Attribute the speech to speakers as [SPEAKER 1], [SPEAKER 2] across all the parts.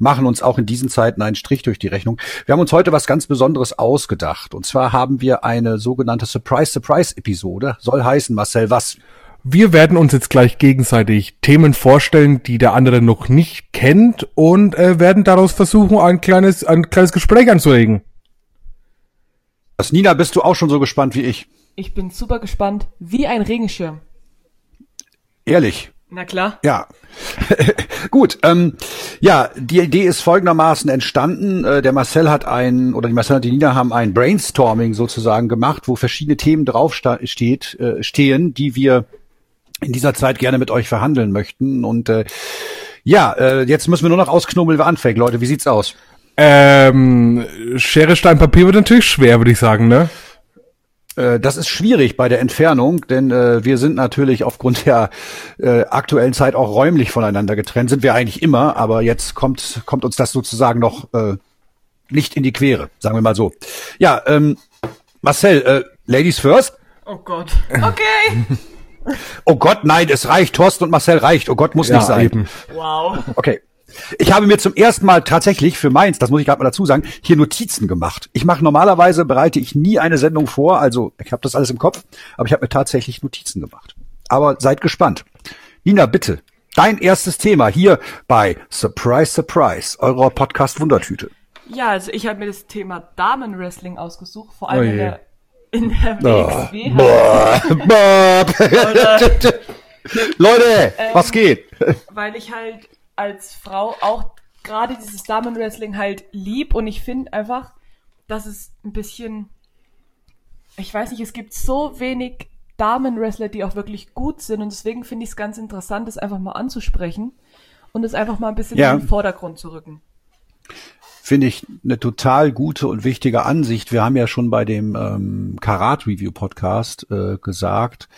[SPEAKER 1] machen uns auch in diesen Zeiten einen Strich durch die Rechnung. Wir haben uns heute was ganz Besonderes ausgedacht. Und zwar haben wir eine sogenannte Surprise-Surprise-Episode. Soll heißen, Marcel, was?
[SPEAKER 2] Wir werden uns jetzt gleich gegenseitig Themen vorstellen, die der andere noch nicht kennt und äh, werden daraus versuchen, ein kleines, ein kleines Gespräch anzuregen.
[SPEAKER 1] Das Nina, bist du auch schon so gespannt wie ich?
[SPEAKER 3] Ich bin super gespannt, wie ein Regenschirm.
[SPEAKER 1] Ehrlich?
[SPEAKER 3] Na klar.
[SPEAKER 1] Ja. Gut, ähm, ja, die Idee ist folgendermaßen entstanden. Äh, der Marcel hat ein, oder die Marcel und die Nina haben ein Brainstorming sozusagen gemacht, wo verschiedene Themen drauf steht, äh, stehen, die wir in dieser Zeit gerne mit euch verhandeln möchten. Und äh, ja, äh, jetzt müssen wir nur noch ausknobeln, wer anfängt. Leute, wie sieht's aus?
[SPEAKER 2] Ähm, Schere, Stein, Papier wird natürlich schwer, würde ich sagen, ne?
[SPEAKER 1] Äh, das ist schwierig bei der Entfernung, denn äh, wir sind natürlich aufgrund der äh, aktuellen Zeit auch räumlich voneinander getrennt. Sind wir eigentlich immer, aber jetzt kommt kommt uns das sozusagen noch äh, nicht in die Quere, sagen wir mal so. Ja, ähm, Marcel, äh, Ladies first.
[SPEAKER 3] Oh Gott. Okay.
[SPEAKER 1] Oh Gott, nein, es reicht. Thorsten und Marcel reicht. Oh Gott, muss ja, nicht sein. Eben.
[SPEAKER 3] Wow.
[SPEAKER 1] Okay. Ich habe mir zum ersten Mal tatsächlich für meins, das muss ich gerade mal dazu sagen, hier Notizen gemacht. Ich mache normalerweise bereite ich nie eine Sendung vor, also ich habe das alles im Kopf, aber ich habe mir tatsächlich Notizen gemacht. Aber seid gespannt. Nina, bitte, dein erstes Thema hier bei Surprise Surprise, eurer Podcast Wundertüte.
[SPEAKER 3] Ja, also ich habe mir das Thema Damenwrestling ausgesucht, vor allem oh in der in der WXW. Oh.
[SPEAKER 1] Leute, Leute ähm, was geht?
[SPEAKER 3] Weil ich halt als Frau auch gerade dieses Damenwrestling halt lieb. Und ich finde einfach, dass es ein bisschen, ich weiß nicht, es gibt so wenig Damenwrestler, die auch wirklich gut sind. Und deswegen finde ich es ganz interessant, das einfach mal anzusprechen und es einfach mal ein bisschen ja. in den Vordergrund zu rücken
[SPEAKER 1] finde ich eine total gute und wichtige Ansicht. Wir haben ja schon bei dem ähm, Karat Review Podcast äh, gesagt,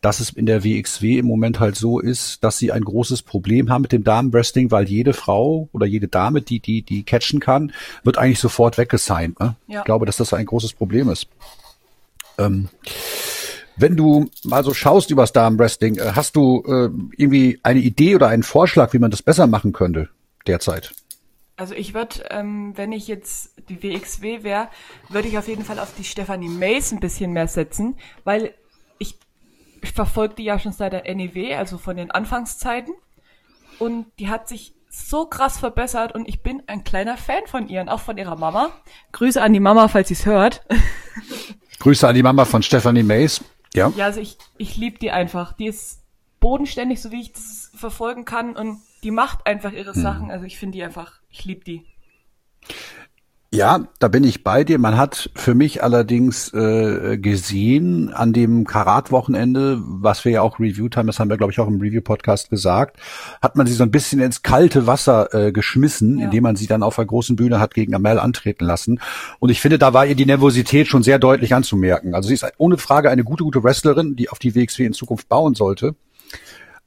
[SPEAKER 1] dass es in der WXW im Moment halt so ist, dass sie ein großes Problem haben mit dem Damenwrestling, weil jede Frau oder jede Dame, die die die catchen kann, wird eigentlich sofort weggesigned. Ne? Ja. Ich glaube, dass das ein großes Problem ist. Ähm, wenn du mal so schaust übers Damenwrestling, äh, hast du äh, irgendwie eine Idee oder einen Vorschlag, wie man das besser machen könnte derzeit?
[SPEAKER 3] Also ich würde, ähm, wenn ich jetzt die WXW wäre, würde ich auf jeden Fall auf die Stephanie Mace ein bisschen mehr setzen, weil ich, ich verfolge die ja schon seit der NEW, also von den Anfangszeiten. Und die hat sich so krass verbessert und ich bin ein kleiner Fan von ihr und auch von ihrer Mama. Grüße an die Mama, falls sie es hört.
[SPEAKER 1] Grüße an die Mama von Stephanie Mace. Ja.
[SPEAKER 3] Ja, also ich, ich liebe die einfach. Die ist bodenständig, so wie ich das verfolgen kann und die macht einfach ihre hm. Sachen. Also ich finde die einfach ich liebe die.
[SPEAKER 1] Ja, da bin ich bei dir. Man hat für mich allerdings äh, gesehen an dem Karat-Wochenende, was wir ja auch reviewed haben, das haben wir, glaube ich, auch im Review-Podcast gesagt, hat man sie so ein bisschen ins kalte Wasser äh, geschmissen, ja. indem man sie dann auf der großen Bühne hat gegen Amel antreten lassen. Und ich finde, da war ihr die Nervosität schon sehr deutlich anzumerken. Also sie ist ohne Frage eine gute, gute Wrestlerin, die auf die WXW in Zukunft bauen sollte.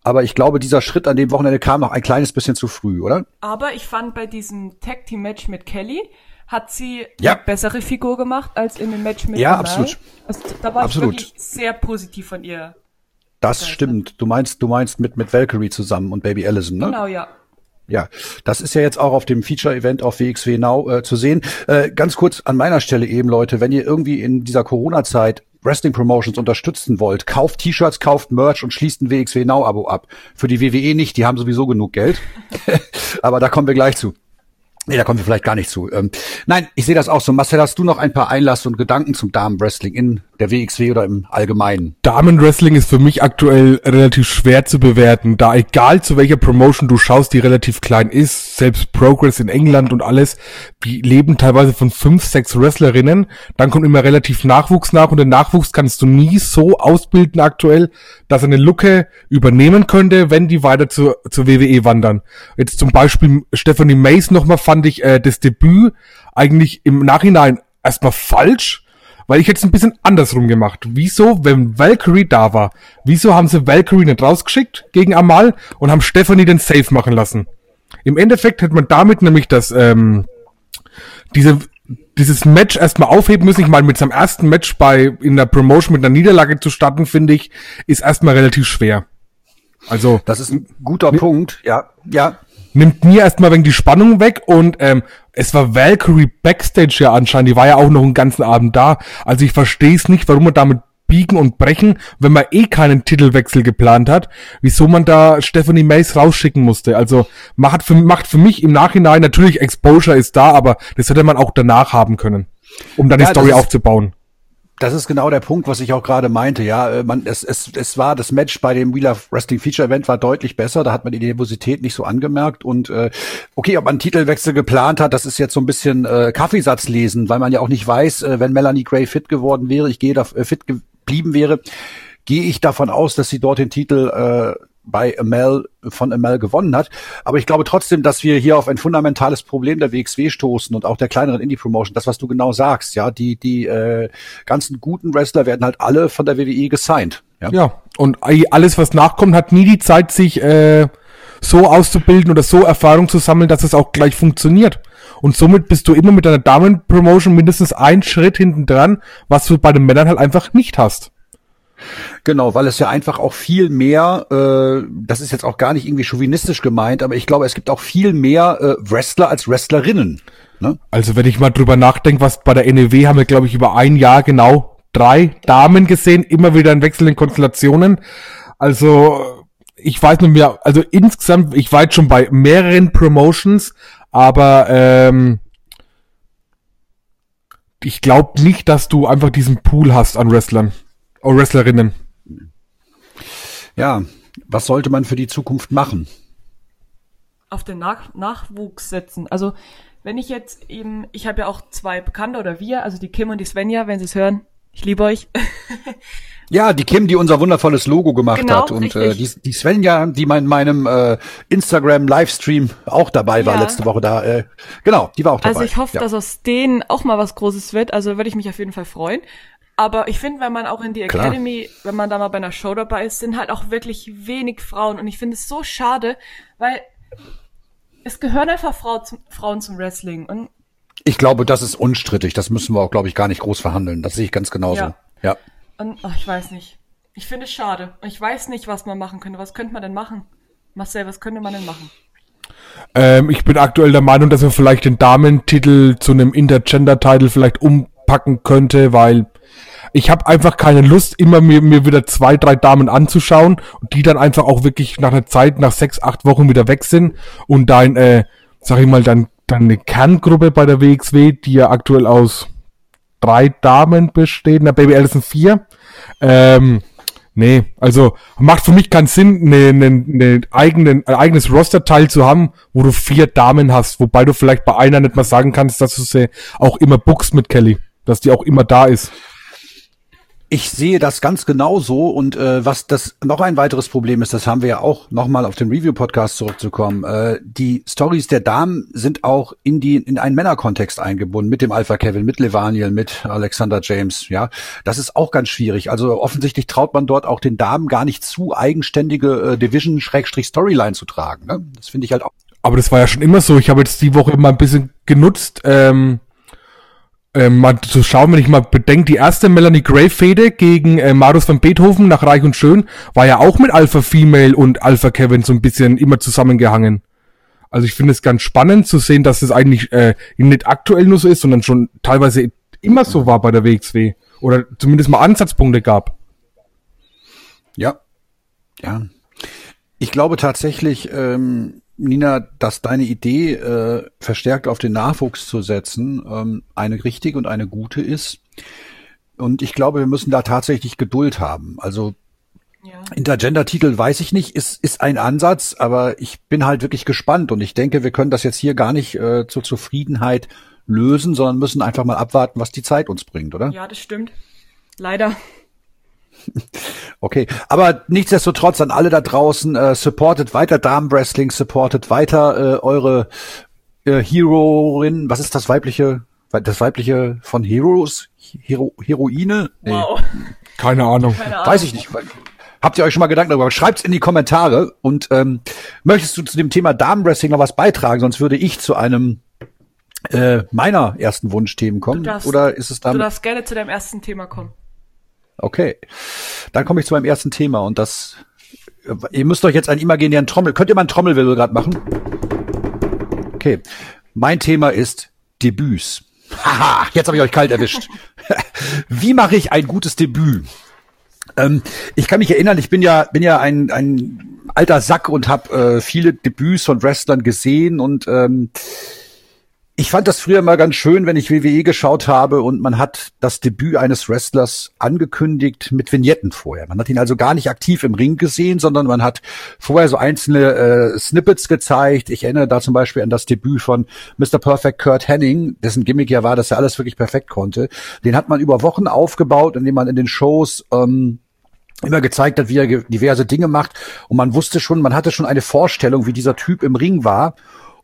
[SPEAKER 1] Aber ich glaube, dieser Schritt an dem Wochenende kam noch ein kleines bisschen zu früh, oder?
[SPEAKER 3] Aber ich fand bei diesem Tag Team Match mit Kelly hat sie ja. eine bessere Figur gemacht als in dem Match mit
[SPEAKER 1] Ja, Amal. absolut.
[SPEAKER 3] Also, da war absolut. ich wirklich sehr positiv von ihr.
[SPEAKER 1] Das stimmt. Du meinst, du meinst mit mit Valkyrie zusammen und Baby Allison, ne?
[SPEAKER 3] Genau, ja.
[SPEAKER 1] Ja, das ist ja jetzt auch auf dem Feature-Event auf WXW Now äh, zu sehen. Äh, ganz kurz an meiner Stelle eben, Leute, wenn ihr irgendwie in dieser Corona-Zeit Wrestling Promotions unterstützen wollt, kauft T-Shirts, kauft Merch und schließt ein WXW Now Abo ab. Für die WWE nicht, die haben sowieso genug Geld. Aber da kommen wir gleich zu. Nee, da kommen wir vielleicht gar nicht zu. Ähm, nein, ich sehe das auch so. Marcel, hast du noch ein paar Einlass und Gedanken zum Damenwrestling in der WXW oder im Allgemeinen?
[SPEAKER 2] Damenwrestling ist für mich aktuell relativ schwer zu bewerten, da egal zu welcher Promotion du schaust, die relativ klein ist, selbst Progress in England und alles, die leben teilweise von fünf, sechs Wrestlerinnen, dann kommt immer relativ Nachwuchs nach und den Nachwuchs kannst du nie so ausbilden aktuell, dass er eine Lücke übernehmen könnte, wenn die weiter zur, zur WWE wandern. Jetzt zum Beispiel Stephanie Mace nochmal fand ich äh, das Debüt eigentlich im Nachhinein erstmal falsch, weil ich jetzt ein bisschen andersrum gemacht. Wieso, wenn Valkyrie da war, wieso haben sie Valkyrie nicht rausgeschickt gegen Amal und haben Stephanie den Safe machen lassen? Im Endeffekt hätte man damit nämlich das, ähm, diese, dieses Match erstmal aufheben müssen. Ich meine, mit seinem ersten Match bei, in der Promotion mit einer Niederlage zu starten, finde ich, ist erstmal relativ schwer. Also.
[SPEAKER 1] Das ist ein guter Punkt, ja, ja.
[SPEAKER 2] nimmt mir erstmal wegen die Spannung weg und ähm, es war Valkyrie Backstage ja anscheinend, die war ja auch noch einen ganzen Abend da. Also ich verstehe es nicht, warum man damit biegen und brechen, wenn man eh keinen Titelwechsel geplant hat, wieso man da Stephanie Mays rausschicken musste. Also macht für, macht für mich im Nachhinein, natürlich Exposure ist da, aber das hätte man auch danach haben können, um dann ja, die Story aufzubauen.
[SPEAKER 1] Das ist genau der Punkt, was ich auch gerade meinte. Ja, äh, man, es, es, es war das Match bei dem Wheel of Wrestling Feature Event war deutlich besser. Da hat man die Nervosität nicht so angemerkt. Und äh, okay, ob man einen Titelwechsel geplant hat, das ist jetzt so ein bisschen äh, Kaffeesatz lesen, weil man ja auch nicht weiß, äh, wenn Melanie Gray fit geworden wäre. Ich gehe da äh, fit geblieben wäre, gehe ich davon aus, dass sie dort den Titel äh, bei Amel von Amel gewonnen hat. Aber ich glaube trotzdem, dass wir hier auf ein fundamentales Problem der WXW stoßen und auch der kleineren Indie-Promotion. Das, was du genau sagst, ja, die die äh, ganzen guten Wrestler werden halt alle von der WWE gesigned.
[SPEAKER 2] Ja, ja und alles, was nachkommt, hat nie die Zeit, sich äh, so auszubilden oder so Erfahrung zu sammeln, dass es auch gleich funktioniert. Und somit bist du immer mit deiner Damen-Promotion mindestens einen Schritt hinten dran, was du bei den Männern halt einfach nicht hast.
[SPEAKER 1] Genau, weil es ja einfach auch viel mehr, äh, das ist jetzt auch gar nicht irgendwie chauvinistisch gemeint, aber ich glaube, es gibt auch viel mehr äh, Wrestler als Wrestlerinnen.
[SPEAKER 2] Ne? Also wenn ich mal drüber nachdenke, was bei der NEW haben wir, glaube ich, über ein Jahr genau drei Damen gesehen, immer wieder in wechselnden Konstellationen. Also ich weiß nicht mehr, also insgesamt, ich war jetzt schon bei mehreren Promotions, aber ähm, ich glaube nicht, dass du einfach diesen Pool hast an Wrestlern. Oh, Wrestlerinnen.
[SPEAKER 1] Ja, was sollte man für die Zukunft machen?
[SPEAKER 3] Auf den Nach Nachwuchs setzen. Also, wenn ich jetzt eben, ich habe ja auch zwei Bekannte oder wir, also die Kim und die Svenja, wenn sie es hören, ich liebe euch.
[SPEAKER 1] Ja, die Kim, die unser wundervolles Logo gemacht genau, hat. Und äh, die, die Svenja, die mein, meinem äh, Instagram-Livestream auch dabei war ja. letzte Woche da. Äh, genau, die war auch
[SPEAKER 3] dabei. Also ich hoffe, ja. dass aus denen auch mal was Großes wird. Also würde ich mich auf jeden Fall freuen. Aber ich finde, wenn man auch in die Academy, Klar. wenn man da mal bei einer Show dabei ist, sind halt auch wirklich wenig Frauen. Und ich finde es so schade, weil es gehören einfach Frau zum, Frauen zum Wrestling. Und
[SPEAKER 1] ich glaube, das ist unstrittig. Das müssen wir auch, glaube ich, gar nicht groß verhandeln. Das sehe ich ganz genauso. Ja. ja.
[SPEAKER 3] Und ach, ich weiß nicht. Ich finde es schade. Ich weiß nicht, was man machen könnte. Was könnte man denn machen? Marcel, was könnte man denn machen?
[SPEAKER 2] Ähm, ich bin aktuell der Meinung, dass man vielleicht den Damentitel zu einem Intergender-Titel vielleicht umpacken könnte, weil ich habe einfach keine Lust, immer mir, mir wieder zwei, drei Damen anzuschauen und die dann einfach auch wirklich nach einer Zeit, nach sechs, acht Wochen wieder weg sind und dein, äh, sag ich mal, dann, dann eine Kerngruppe bei der WXW, die ja aktuell aus drei Damen besteht, na Baby Allison vier, ähm, Nee, also macht für mich keinen Sinn, ne, ne, ne eigenen, ein eigenes Roster-Teil zu haben, wo du vier Damen hast, wobei du vielleicht bei einer nicht mal sagen kannst, dass du sie auch immer bookst mit Kelly, dass die auch immer da ist.
[SPEAKER 1] Ich sehe das ganz genauso und äh, was das noch ein weiteres Problem ist, das haben wir ja auch nochmal auf den Review-Podcast zurückzukommen. Äh, die Stories der Damen sind auch in die in einen Männerkontext eingebunden mit dem Alpha Kevin, mit Levaniel, mit Alexander James. Ja, das ist auch ganz schwierig. Also offensichtlich traut man dort auch den Damen gar nicht zu, eigenständige äh, Division-Storyline zu tragen. Ne? Das finde ich halt auch.
[SPEAKER 2] Aber das war ja schon immer so. Ich habe jetzt die Woche mal ein bisschen genutzt. Ähm ähm, mal zu schauen, wenn ich mal bedenke, die erste Melanie Gray Fede gegen äh, Marius van Beethoven nach Reich und Schön war ja auch mit Alpha Female und Alpha Kevin so ein bisschen immer zusammengehangen. Also ich finde es ganz spannend zu sehen, dass es eigentlich äh, nicht aktuell nur so ist, sondern schon teilweise immer so war bei der WXW. Oder zumindest mal Ansatzpunkte gab.
[SPEAKER 1] Ja. Ja. Ich glaube tatsächlich, ähm, Nina, dass deine Idee, äh, verstärkt auf den Nachwuchs zu setzen, ähm, eine richtige und eine gute ist. Und ich glaube, wir müssen da tatsächlich Geduld haben. Also ja. Intergender-Titel weiß ich nicht, ist, ist ein Ansatz, aber ich bin halt wirklich gespannt und ich denke, wir können das jetzt hier gar nicht äh, zur Zufriedenheit lösen, sondern müssen einfach mal abwarten, was die Zeit uns bringt, oder?
[SPEAKER 3] Ja, das stimmt. Leider.
[SPEAKER 1] Okay, aber nichtsdestotrotz an alle da draußen, äh, supportet weiter Damenwrestling, supportet weiter äh, eure äh, Heroin, was ist das weibliche, das weibliche von Heroes? Hero, Heroine?
[SPEAKER 2] Nee. Wow. Keine Ahnung. Keine
[SPEAKER 1] Ahnung. Weiß ich nicht. Habt ihr euch schon mal Gedanken darüber? Schreibt's in die Kommentare und ähm, möchtest du zu dem Thema Damenwrestling noch was beitragen? Sonst würde ich zu einem äh, meiner ersten Wunschthemen kommen. Darfst, Oder ist es dann?
[SPEAKER 3] Du darfst gerne zu deinem ersten Thema kommen.
[SPEAKER 1] Okay. Dann komme ich zu meinem ersten Thema und das, ihr müsst euch jetzt einen imaginären Trommel, könnt ihr mal einen Trommelwirbel gerade machen? Okay. Mein Thema ist Debüts. Haha, jetzt habe ich euch kalt erwischt. Wie mache ich ein gutes Debüt? Ähm, ich kann mich erinnern, ich bin ja bin ja ein, ein alter Sack und habe äh, viele Debüts von Wrestlern gesehen und ähm, ich fand das früher mal ganz schön, wenn ich WWE geschaut habe und man hat das Debüt eines Wrestlers angekündigt mit Vignetten vorher. Man hat ihn also gar nicht aktiv im Ring gesehen, sondern man hat vorher so einzelne äh, Snippets gezeigt. Ich erinnere da zum Beispiel an das Debüt von Mr. Perfect Kurt Henning, dessen Gimmick ja war, dass er alles wirklich perfekt konnte. Den hat man über Wochen aufgebaut, indem man in den Shows ähm, immer gezeigt hat, wie er diverse Dinge macht. Und man wusste schon, man hatte schon eine Vorstellung, wie dieser Typ im Ring war.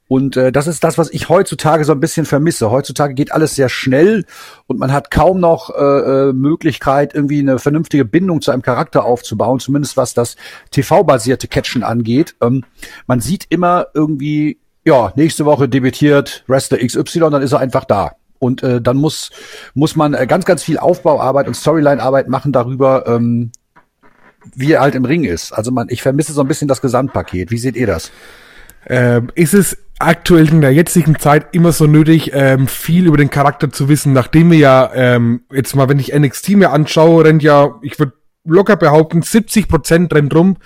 [SPEAKER 1] Und äh, das ist das, was ich heutzutage so ein bisschen vermisse. Heutzutage geht alles sehr schnell und man hat kaum noch äh, äh Möglichkeit, irgendwie eine vernünftige Bindung zu einem Charakter aufzubauen, zumindest was das TV-basierte Catchen angeht. Ähm, man sieht immer irgendwie, ja, nächste Woche debütiert Wrestler XY, dann ist er einfach da. Und äh, dann muss, muss man äh, ganz, ganz viel Aufbauarbeit und Storyline-Arbeit machen darüber, ähm, wie er halt im Ring ist. Also man, ich vermisse so ein bisschen das Gesamtpaket. Wie seht ihr das?
[SPEAKER 2] Ähm, ist es aktuell in der jetzigen Zeit immer so nötig, ähm, viel über den Charakter zu wissen, nachdem wir ja, ähm, jetzt mal, wenn ich NXT mir anschaue, rennt ja, ich würde locker behaupten, 70 Prozent rennt rum,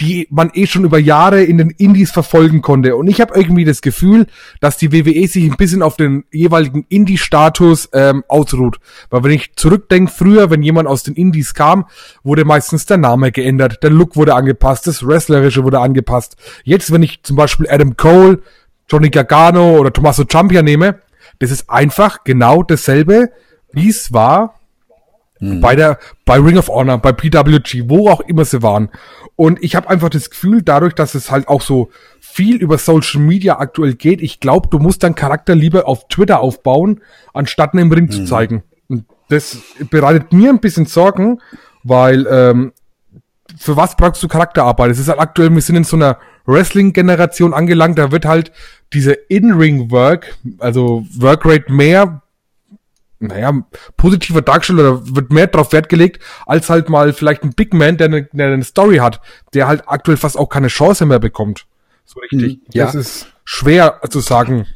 [SPEAKER 2] die man eh schon über Jahre in den Indies verfolgen konnte. Und ich habe irgendwie das Gefühl, dass die WWE sich ein bisschen auf den jeweiligen Indie-Status ähm, ausruht. Weil wenn ich zurückdenke, früher, wenn jemand aus den Indies kam, wurde meistens der Name geändert, der Look wurde angepasst, das Wrestlerische wurde angepasst. Jetzt, wenn ich zum Beispiel Adam Cole, Johnny Gargano oder Tommaso Ciampa nehme, das ist einfach genau dasselbe, wie es war Mhm. Bei der, bei Ring of Honor, bei PWG, wo auch immer sie waren. Und ich habe einfach das Gefühl, dadurch, dass es halt auch so viel über Social Media aktuell geht, ich glaube, du musst deinen Charakter lieber auf Twitter aufbauen, anstatt ihn im Ring mhm. zu zeigen. Und das bereitet mir ein bisschen Sorgen, weil ähm, für was brauchst du Charakterarbeit? Es ist halt aktuell, wir sind in so einer Wrestling-Generation angelangt, da wird halt diese In-Ring-Work, also Workrate mehr naja, positiver dargestellt oder wird mehr drauf Wert gelegt, als halt mal vielleicht ein Big Man, der eine, der eine Story hat, der halt aktuell fast auch keine Chance mehr bekommt. So richtig. Hm, ja. Das ist schwer zu sagen.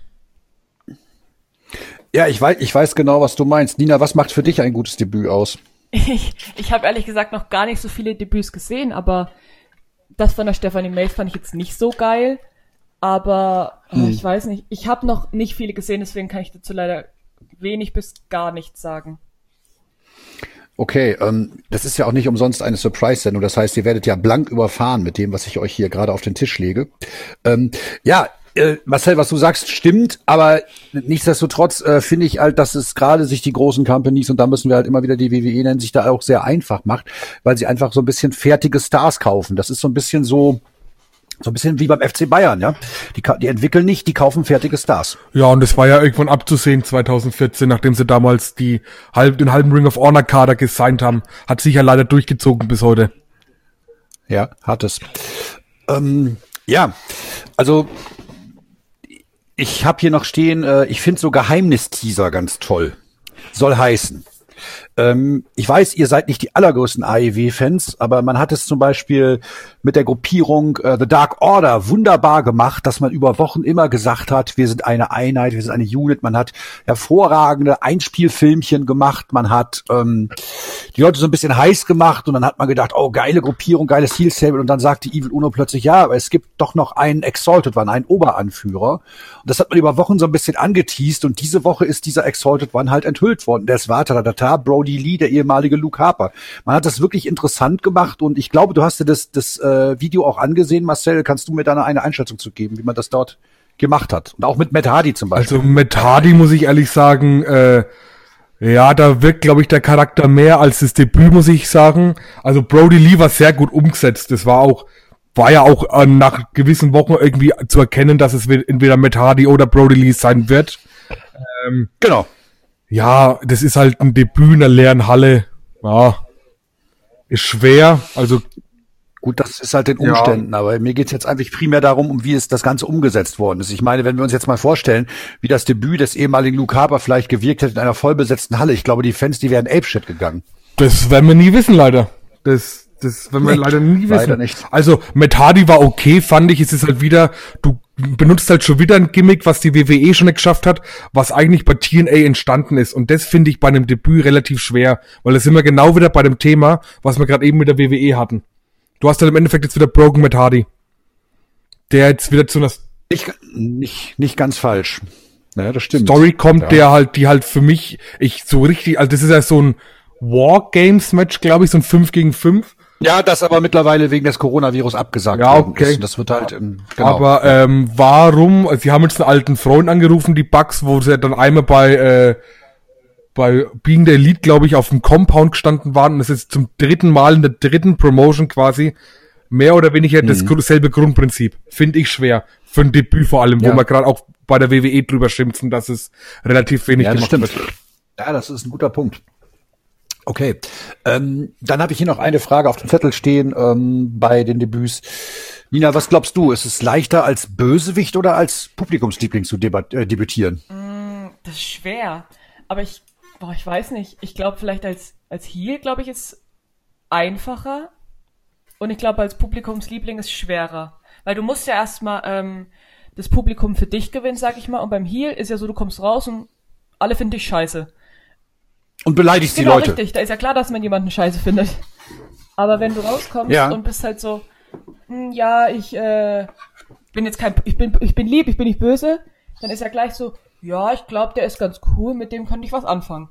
[SPEAKER 1] Ja, ich weiß, ich weiß genau, was du meinst. Nina, was macht für dich ein gutes Debüt aus?
[SPEAKER 3] Ich, ich habe ehrlich gesagt noch gar nicht so viele Debüts gesehen, aber das von der Stephanie Mays fand ich jetzt nicht so geil. Aber hm. ich weiß nicht, ich habe noch nicht viele gesehen, deswegen kann ich dazu leider wenig bis gar nichts sagen.
[SPEAKER 1] Okay, ähm, das ist ja auch nicht umsonst eine Surprise-Sendung. Das heißt, ihr werdet ja blank überfahren mit dem, was ich euch hier gerade auf den Tisch lege. Ähm, ja, äh, Marcel, was du sagst, stimmt, aber nichtsdestotrotz äh, finde ich halt, dass es gerade sich die großen Companies, und da müssen wir halt immer wieder die WWE nennen, sich da auch sehr einfach macht, weil sie einfach so ein bisschen fertige Stars kaufen. Das ist so ein bisschen so, so ein bisschen wie beim FC Bayern, ja. Die, die entwickeln nicht, die kaufen fertige Stars.
[SPEAKER 2] Ja, und es war ja irgendwann abzusehen 2014, nachdem sie damals die halb, den halben Ring of Honor Kader gesigned haben. Hat sich ja leider durchgezogen bis heute.
[SPEAKER 1] Ja, hat es. Ähm, ja, also ich habe hier noch stehen, äh, ich finde so Geheimnisteaser ganz toll. Soll heißen, ähm, ich weiß, ihr seid nicht die allergrößten AEW-Fans, aber man hat es zum Beispiel mit der Gruppierung äh, The Dark Order wunderbar gemacht, dass man über Wochen immer gesagt hat, wir sind eine Einheit, wir sind eine Unit. Man hat hervorragende Einspielfilmchen gemacht, man hat ähm, die Leute so ein bisschen heiß gemacht und dann hat man gedacht, oh, geile Gruppierung, geiles Heel Stable und dann sagte Evil Uno plötzlich, ja, aber es gibt doch noch einen Exalted One, einen Oberanführer. Und das hat man über Wochen so ein bisschen angeteased und diese Woche ist dieser Exalted One halt enthüllt worden. Der ist Vater, da Brody Lee, der ehemalige Luke Harper. Man hat das wirklich interessant gemacht und ich glaube, du hast dir das, das äh, Video auch angesehen, Marcel. Kannst du mir da eine Einschätzung zu geben, wie man das dort gemacht hat? Und auch mit Matt Hardy zum Beispiel.
[SPEAKER 2] Also mit Hardy muss ich ehrlich sagen, äh, ja, da wirkt, glaube ich, der Charakter mehr als das Debüt, muss ich sagen. Also Brody Lee war sehr gut umgesetzt. Das war auch, war ja auch äh, nach gewissen Wochen irgendwie zu erkennen, dass es entweder Matt Hardy oder Brody Lee sein wird. Ähm, genau. Ja, das ist halt ein Debüt in der leeren Halle. Ja, ist schwer. Also
[SPEAKER 1] Gut, das ist halt den Umständen, ja. aber mir geht's jetzt eigentlich primär darum, um wie es das Ganze umgesetzt worden ist. Ich meine, wenn wir uns jetzt mal vorstellen, wie das Debüt des ehemaligen Luke Harper vielleicht gewirkt hätte in einer vollbesetzten Halle, ich glaube, die Fans, die wären apeshit gegangen.
[SPEAKER 2] Das werden wir nie wissen, leider. Das, das werden wir nee, leider nie wissen. Leider nicht. Also, mit Hardy war okay, fand ich. Es ist halt wieder, du benutzt halt schon wieder ein Gimmick, was die WWE schon nicht geschafft hat, was eigentlich bei TNA entstanden ist. Und das finde ich bei einem Debüt relativ schwer, weil das sind wir genau wieder bei dem Thema, was wir gerade eben mit der WWE hatten. Du hast halt im Endeffekt jetzt wieder Broken mit Hardy. Der jetzt wieder zu einer
[SPEAKER 1] nicht, nicht, nicht ganz falsch. Ja, das stimmt.
[SPEAKER 2] Story kommt,
[SPEAKER 1] ja.
[SPEAKER 2] der halt, die halt für mich, ich so richtig, also das ist ja so ein War-Games-Match, glaube ich, so ein 5 gegen 5.
[SPEAKER 1] Ja, das aber mittlerweile wegen des Coronavirus abgesagt
[SPEAKER 2] Ja, okay.
[SPEAKER 1] Das wird halt, ähm, genau.
[SPEAKER 2] Aber ähm, warum, sie haben jetzt einen alten Freund angerufen, die Bugs, wo sie dann einmal bei, äh, bei Being the Elite, glaube ich, auf dem Compound gestanden waren und es ist zum dritten Mal in der dritten Promotion quasi mehr oder weniger das gru- selbe Grundprinzip. Finde ich schwer. Für ein Debüt vor allem,
[SPEAKER 1] Ja.
[SPEAKER 2] wo wir gerade auch bei der WWE drüber schimpfen, dass es relativ wenig
[SPEAKER 1] ja, das
[SPEAKER 2] gemacht
[SPEAKER 1] stimmt.
[SPEAKER 2] wird.
[SPEAKER 1] Ja, das ist ein guter Punkt. Okay, ähm, dann habe ich hier noch eine Frage auf dem Zettel stehen ähm, bei den Debüts. Nina, was glaubst du? Ist es leichter als Bösewicht oder als Publikumsliebling zu äh, debütieren?
[SPEAKER 3] Das ist schwer. Aber ich, boah, ich weiß nicht. Ich glaube vielleicht als, als Heel, glaube ich, ist einfacher. Und ich glaube als Publikumsliebling ist schwerer. Weil du musst ja erstmal ähm, das Publikum für dich gewinnen, sag ich mal. Und beim Heel ist ja so, du kommst raus und alle finden dich scheiße.
[SPEAKER 1] Und beleidigst
[SPEAKER 3] genau,
[SPEAKER 1] die Leute.
[SPEAKER 3] richtig. Da ist ja klar, dass man jemanden scheiße findet. Aber wenn du rauskommst
[SPEAKER 1] Ja.
[SPEAKER 3] und bist halt so, hm, ja, ich äh, bin jetzt kein, ich bin, ich bin lieb, ich bin nicht böse, dann ist er gleich so, ja, ich glaube, der ist ganz cool, mit dem könnte ich was anfangen.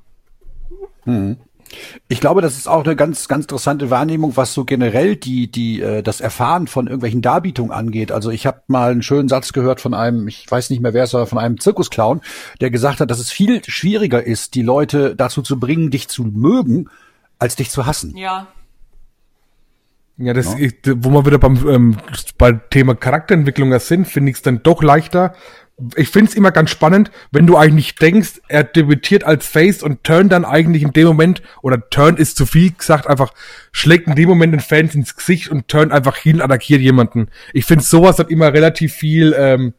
[SPEAKER 1] Ich glaube, das ist auch eine ganz, ganz interessante Wahrnehmung, was so generell die, die, äh, das Erfahren von irgendwelchen Darbietungen angeht. Also ich habe mal einen schönen Satz gehört von einem, ich weiß nicht mehr wer es war, von einem Zirkusclown, der gesagt hat, dass es viel schwieriger ist, die Leute dazu zu bringen, dich zu mögen, als dich zu hassen.
[SPEAKER 3] Ja.
[SPEAKER 2] Ja, das ist, wo wir wieder beim, ähm, beim Thema Charakterentwicklung sind, finde ich es dann doch leichter. Ich finde es immer ganz spannend, wenn du eigentlich denkst, er debütiert als Face und Turn dann eigentlich in dem Moment, oder Turn ist zu viel gesagt, einfach schlägt in dem Moment den Fans ins Gesicht und Turn einfach hin, attackiert jemanden. Ich finde sowas hat immer relativ viel, ähm,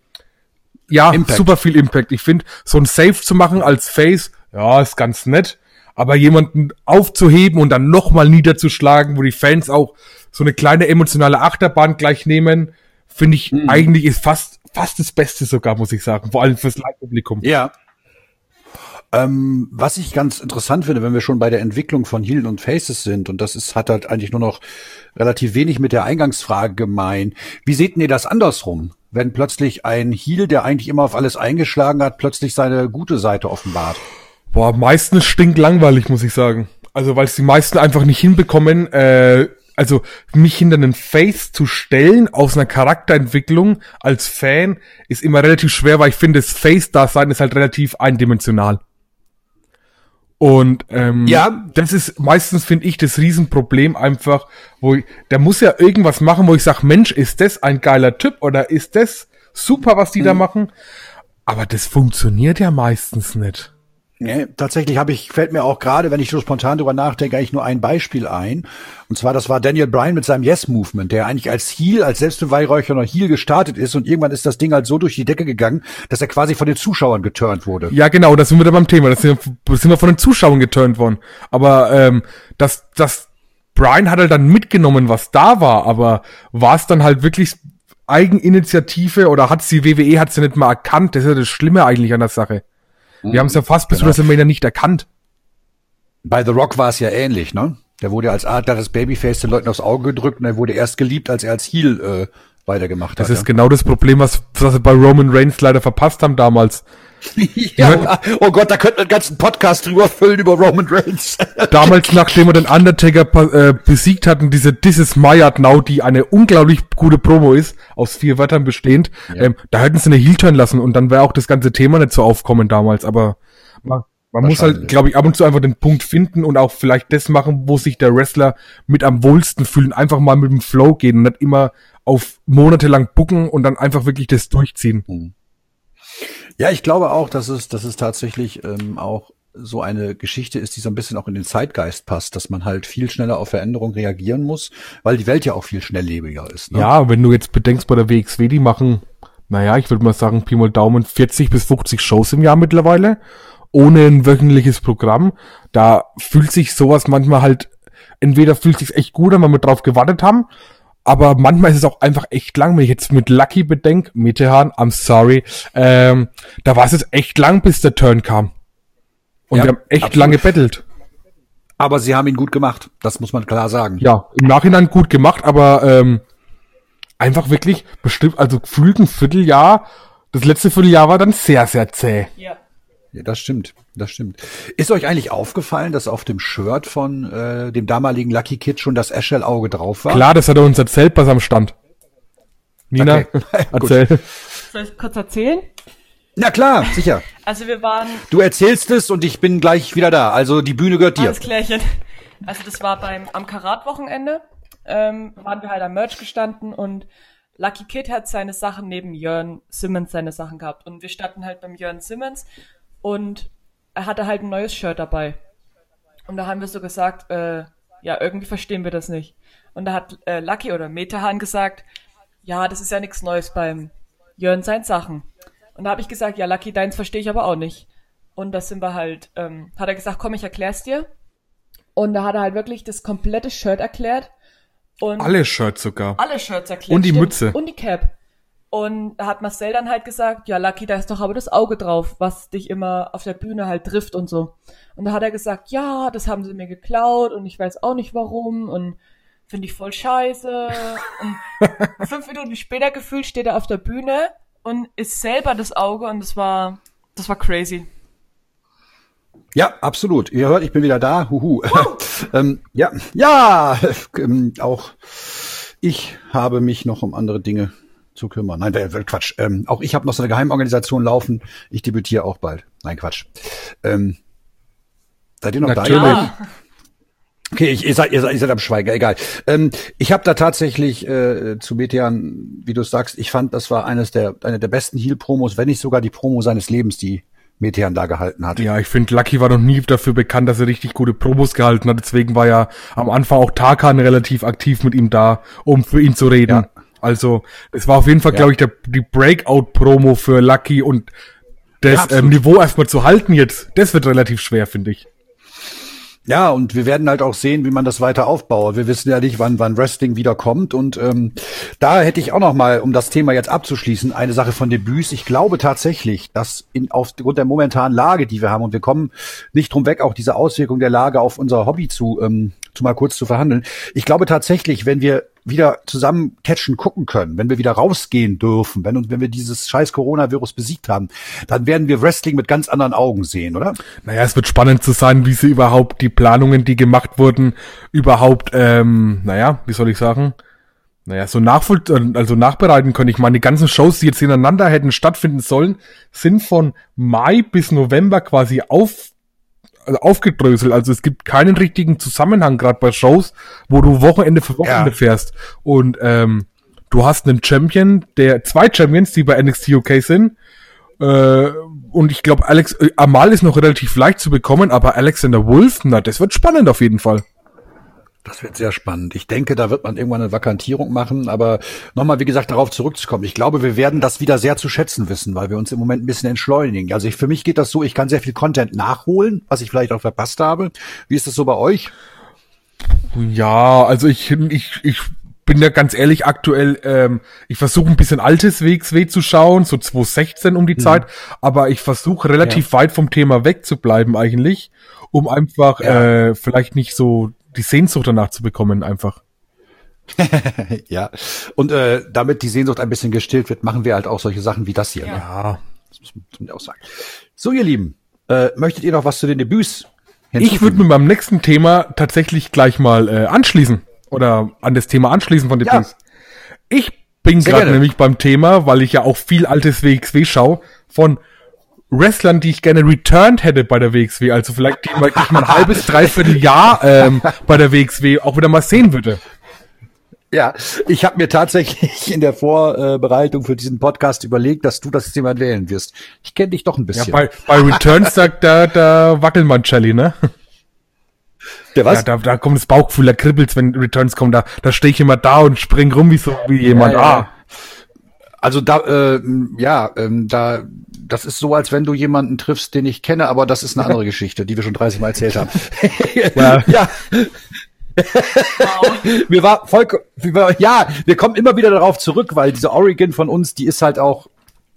[SPEAKER 2] ja,
[SPEAKER 1] Impact.
[SPEAKER 2] super viel Impact. Ich finde, so ein Save zu machen als Face, ja, ist ganz nett. Aber jemanden aufzuheben und dann nochmal niederzuschlagen, wo die Fans auch so eine kleine emotionale Achterbahn gleich nehmen, finde ich eigentlich ist fast, fast das Beste sogar, muss ich sagen. Vor allem fürs Live-Publikum.
[SPEAKER 1] Ja. Ähm, was ich ganz interessant finde, wenn wir schon bei der Entwicklung von Heal und Faces sind, und das ist, hat halt eigentlich nur noch relativ wenig mit der Eingangsfrage gemein. Wie seht ihr das andersrum? Wenn plötzlich ein Heal, der eigentlich immer auf alles eingeschlagen hat, plötzlich seine gute Seite offenbart.
[SPEAKER 2] Boah, meistens stinklangweilig, muss ich sagen. Also, weil es die meisten einfach nicht hinbekommen, äh, also mich hinter einen Face zu stellen aus einer Charakterentwicklung als Fan ist immer relativ schwer, weil ich finde, das Face-Dasein ist halt relativ eindimensional. Und ähm,
[SPEAKER 1] Ja.
[SPEAKER 2] das ist meistens, finde ich, das Riesenproblem einfach, wo ich, der muss ja irgendwas machen, wo ich sage, Mensch, ist das ein geiler Typ oder ist das super, was die da machen? Aber das funktioniert ja meistens nicht.
[SPEAKER 1] Nee, tatsächlich habe ich, fällt mir auch gerade, wenn ich so spontan drüber nachdenke, eigentlich nur ein Beispiel ein. Und zwar, das war Daniel Bryan mit seinem Yes-Movement, der eigentlich als Heel, als selbstbeweihräuchernder Heel gestartet ist und irgendwann ist das Ding halt so durch die Decke gegangen, dass er quasi von den Zuschauern geturnt wurde.
[SPEAKER 2] Ja, genau, da sind wir da beim Thema. Da sind, wir- sind wir von den Zuschauern geturnt worden. Aber ähm, das, das Brian hat halt dann mitgenommen, was da war, aber war es dann halt wirklich Eigeninitiative oder hat die WWE hat sie nicht mal erkannt? Das ist ja das Schlimme eigentlich an der Sache. Wir haben es ja fast bis WrestleMania nicht erkannt.
[SPEAKER 1] Bei The Rock war es ja ähnlich, ne? Der wurde als Adler das Babyface den Leuten aufs Auge gedrückt und er wurde erst geliebt, als er als Heel äh, weitergemacht
[SPEAKER 2] Das
[SPEAKER 1] hat.
[SPEAKER 2] ist genau das Problem, was, was sie bei Roman Reigns leider verpasst haben damals.
[SPEAKER 1] ja, oh Gott, da könnte man einen ganzen Podcast drüber füllen über Roman Reigns.
[SPEAKER 2] Damals, nachdem er den Undertaker äh, besiegt hatten, diese This is my Art Now, die eine unglaublich gute Promo ist, aus vier Wörtern bestehend, ähm, da hätten sie eine Heel turn lassen und dann wäre auch das ganze Thema nicht so aufkommen damals, aber man, man muss halt, glaube ich, ab und zu einfach den Punkt finden und auch vielleicht das machen, wo sich der Wrestler mit am wohlsten fühlt, einfach mal mit dem Flow gehen und nicht immer auf monatelang bucken und dann einfach wirklich das durchziehen.
[SPEAKER 1] Ja, ich glaube auch, dass es, dass es tatsächlich ähm, auch so eine Geschichte ist, die so ein bisschen auch in den Zeitgeist passt, dass man halt viel schneller auf Veränderungen reagieren muss, weil die Welt ja auch viel schnelllebiger ist. Ne?
[SPEAKER 2] Ja, wenn du jetzt bedenkst, bei der WXW, die machen, naja, ich würde mal sagen, Pi mal Daumen, 40 bis 50 Shows im Jahr mittlerweile, ohne ein wöchentliches Programm. Da fühlt sich sowas manchmal halt, entweder fühlt sich echt gut an, weil wir drauf gewartet haben, aber manchmal ist es auch einfach echt lang, wenn ich jetzt mit Lucky bedenke, Metehan, I'm sorry, ähm, da war es jetzt echt lang, bis der Turn kam. Und
[SPEAKER 1] Ja,
[SPEAKER 2] wir haben echt
[SPEAKER 1] absolut.
[SPEAKER 2] lange bettelt.
[SPEAKER 1] Aber sie haben ihn gut gemacht. Das muss man klar sagen.
[SPEAKER 2] Ja, im Nachhinein gut gemacht, aber ähm, einfach wirklich bestimmt, also gefühlt ein Vierteljahr, das letzte Vierteljahr war dann sehr, sehr zäh.
[SPEAKER 3] Ja.
[SPEAKER 1] Ja, das stimmt, das stimmt. Ist euch eigentlich aufgefallen, dass auf dem Shirt von äh, dem damaligen Lucky Kid schon das Eschel-Auge drauf war?
[SPEAKER 2] Klar, das hat er uns erzählt bei seinem Stand. Nina,
[SPEAKER 1] Okay. Gut.
[SPEAKER 2] erzähl.
[SPEAKER 3] Soll ich kurz erzählen?
[SPEAKER 1] Na klar, sicher.
[SPEAKER 3] Also wir waren
[SPEAKER 1] Du erzählst es und ich bin gleich wieder da. Also die Bühne gehört dir.
[SPEAKER 3] Alles klärchen. Also das war beim am Karat-Wochenende. Ähm, waren wir halt am Merch gestanden und Lucky Kid hat seine Sachen neben Jörn Simmons seine Sachen gehabt. Und wir standen halt beim Jörn Simmons und er hatte halt ein neues Shirt dabei. Und da haben wir so gesagt, äh, ja, irgendwie verstehen wir das nicht. Und da hat äh, Lucky oder Metahan gesagt, ja, das ist ja nichts Neues beim Jörn sein Sachen. Und da habe ich gesagt, ja, Lucky, deins verstehe ich aber auch nicht. Und das sind wir halt, ähm, hat er gesagt, komm, ich erklär's dir. Und da hat er halt wirklich das komplette Shirt erklärt. Und
[SPEAKER 2] Alle Shirts sogar.
[SPEAKER 3] alle Shirts erklärt.
[SPEAKER 2] Und die Mütze.
[SPEAKER 3] Und die Cap. Und da hat Marcel dann halt gesagt, ja, Lucky, da ist doch aber das Auge drauf, was dich immer auf der Bühne halt trifft und so. Und da hat er gesagt, ja, das haben sie mir geklaut und ich weiß auch nicht warum und finde ich voll scheiße. Und fünf Minuten später gefühlt steht er auf der Bühne und ist selber das Auge und das war, das war crazy.
[SPEAKER 1] Ja, absolut. Ihr hört, ich bin wieder da. Huhu. ähm, ja, ja, ähm, auch ich habe mich noch um andere Dinge zu kümmern. Nein, äh, Quatsch. Ähm, auch ich habe noch so eine Geheimorganisation laufen. Ich debütiere auch bald. Nein, Quatsch. Ähm, seid ihr noch
[SPEAKER 2] Natürlich.
[SPEAKER 1] da? Okay, ich, ihr, seid, ihr, seid, ihr seid am Schweigen, egal. Ähm, ich habe da tatsächlich äh, zu Metean, wie du sagst, ich fand, das war eines der eine der besten Heal-Promos, wenn nicht sogar die Promo seines Lebens, die Metean da gehalten hat.
[SPEAKER 2] Ja, ich finde, Lucky war noch nie dafür bekannt, dass er richtig gute Promos gehalten hat. Deswegen war ja am Anfang auch Tarkan relativ aktiv mit ihm da, um für ihn zu reden.
[SPEAKER 1] Ja.
[SPEAKER 2] Also, es war auf jeden Fall,
[SPEAKER 1] Ja.
[SPEAKER 2] glaube ich, der, die Breakout-Promo für Lucky und
[SPEAKER 1] Ja,
[SPEAKER 2] das
[SPEAKER 1] absolut.
[SPEAKER 2] ähm, Niveau erstmal zu halten jetzt, das wird relativ schwer, finde ich.
[SPEAKER 1] Ja, und wir werden halt auch sehen, wie man das weiter aufbaut. Wir wissen ja nicht, wann, wann Wrestling wieder kommt. Und ähm, da hätte ich auch noch mal, um das Thema jetzt abzuschließen, eine Sache von Debüts. Ich glaube tatsächlich, dass in, aufgrund der momentanen Lage, die wir haben, und wir kommen nicht drum weg, auch diese Auswirkung der Lage auf unser Hobby zu, ähm, zu mal kurz zu verhandeln. Ich glaube tatsächlich, wenn wir wieder zusammen catchen gucken können, wenn wir wieder rausgehen dürfen, wenn, uns, wenn wir dieses scheiß Coronavirus besiegt haben, dann werden wir Wrestling mit ganz anderen Augen sehen, oder?
[SPEAKER 2] Naja, es wird spannend zu sein, wie sie überhaupt die Planungen, die gemacht wurden, überhaupt, ähm, naja, wie soll ich sagen, naja, so nachvoll also nachbereiten können. Ich meine, die ganzen Shows, die jetzt ineinander hätten stattfinden sollen, sind von Mai bis November quasi auf aufgedröselt. Also es gibt keinen richtigen Zusammenhang gerade bei Shows, wo du Wochenende für Wochenende
[SPEAKER 1] Ja.
[SPEAKER 2] fährst. Und ähm, du hast einen Champion, der zwei Champions, die bei NXT UK sind. Äh, und ich glaube, Alex äh, Amal ist noch relativ leicht zu bekommen, aber Alexander Wolf, na, das wird spannend auf jeden Fall.
[SPEAKER 1] Das wird sehr spannend. Ich denke, da wird man irgendwann eine Vakantierung machen. Aber nochmal, wie gesagt, darauf zurückzukommen. Ich glaube, wir werden das wieder sehr zu schätzen wissen, weil wir uns im Moment ein bisschen entschleunigen. Also ich, für mich geht das so, ich kann sehr viel Content nachholen, was ich vielleicht auch verpasst habe. Wie ist das so bei euch?
[SPEAKER 2] Ja, also ich, ich, ich bin ja ganz ehrlich aktuell, ähm, ich versuche ein bisschen altes WXW zu schauen, so 2016 um die Zeit, aber ich versuche relativ weit vom Thema wegzubleiben eigentlich, um einfach
[SPEAKER 1] Ja.
[SPEAKER 2] äh, vielleicht nicht so die Sehnsucht danach zu bekommen einfach.
[SPEAKER 1] ja. Und äh, damit die Sehnsucht ein bisschen gestillt wird, machen wir halt auch solche Sachen wie das hier. Ne?
[SPEAKER 2] Ja.
[SPEAKER 1] Das muss man- auch sagen. So, ihr Lieben, äh, möchtet ihr noch was zu den Debüts?
[SPEAKER 2] Ich würde mit meinem nächsten Thema tatsächlich gleich mal äh, anschließen oder an das Thema anschließen von den
[SPEAKER 1] Ja.
[SPEAKER 2] Ich bin gerade
[SPEAKER 1] gerne.
[SPEAKER 2] nämlich beim Thema, weil ich ja auch viel altes WXW schaue, von Wrestlern, die ich gerne returned hätte bei der WXW. Also vielleicht die mal, ich mal ein halbes, dreiviertel Jahr ähm, bei der WXW auch wieder mal sehen würde.
[SPEAKER 1] Ja, ich habe mir tatsächlich in der Vorbereitung für diesen Podcast überlegt, dass du das Thema wählen wirst. Ich kenne dich doch ein
[SPEAKER 2] Ja,
[SPEAKER 1] bisschen.
[SPEAKER 2] bei, bei Returns sagt da, da wackelt man Jelly, ne?
[SPEAKER 1] der was?
[SPEAKER 2] Ja, da, da kommt das Bauchgefühl, da kribbelt's, wenn Returns kommen. Da, da stehe ich immer da und spring rum wie so wie jemand.
[SPEAKER 1] Ja, ja.
[SPEAKER 2] Ah,
[SPEAKER 1] Also da, äh, ja, ähm, da, das ist so, als wenn du jemanden triffst, den ich kenne, aber das ist eine andere Geschichte, die wir schon 30 Mal erzählt haben.
[SPEAKER 2] Ja.
[SPEAKER 1] ja. Wow. wir war voll, ja, wir kommen immer wieder darauf zurück, weil diese Oregon von uns, die ist halt auch,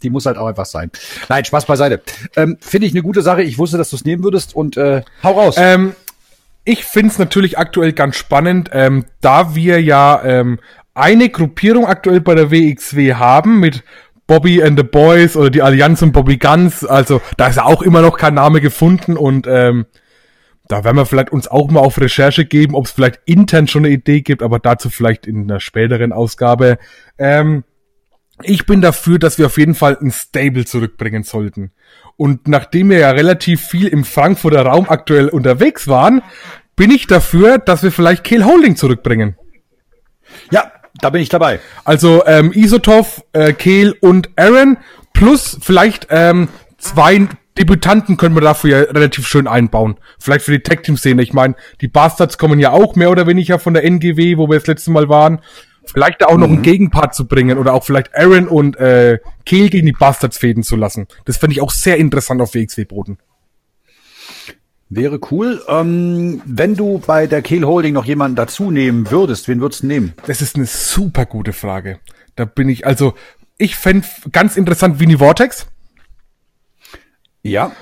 [SPEAKER 1] die muss halt auch einfach sein. Nein, Spaß beiseite. Ähm, Finde ich eine gute Sache. Ich wusste, dass du es nehmen würdest und äh, hau raus.
[SPEAKER 2] Ähm, ich find's natürlich aktuell ganz spannend, ähm, da wir ja ähm, eine Gruppierung aktuell bei der WXW haben mit Bobby and the Boys oder die Allianz und Bobby Guns. Also da ist auch immer noch kein Name gefunden und ähm, da werden wir vielleicht uns auch mal auf Recherche geben, ob es vielleicht intern schon eine Idee gibt, aber dazu vielleicht in einer späteren Ausgabe. Ähm, ich bin dafür, dass wir auf jeden Fall ein Stable zurückbringen sollten. Und nachdem wir ja relativ viel im Frankfurter Raum aktuell unterwegs waren, bin ich dafür, dass wir vielleicht Kehl Holding zurückbringen.
[SPEAKER 1] Ja, da bin ich dabei.
[SPEAKER 2] Also ähm, Isotov, äh, Kehl und Aaron plus vielleicht ähm, zwei Debütanten können wir dafür ja relativ schön einbauen. Vielleicht für die Tag-Team-Szene. Ich meine, die Bastards kommen ja auch mehr oder weniger von der NGW, wo wir das letzte Mal waren. Vielleicht da auch mhm. noch einen mhm. Gegenpart zu bringen oder auch vielleicht Aaron und äh, Kehl gegen die Bastards fäden zu lassen. Das fände ich auch sehr interessant auf WXW-Boden.
[SPEAKER 1] Wäre cool. Ähm, wenn du bei der Kehl Holding noch jemanden dazu nehmen würdest, wen würdest du nehmen?
[SPEAKER 2] Das ist eine super gute Frage. Da bin ich, also, ich fände ganz interessant Winnie Vortex.
[SPEAKER 1] Ja.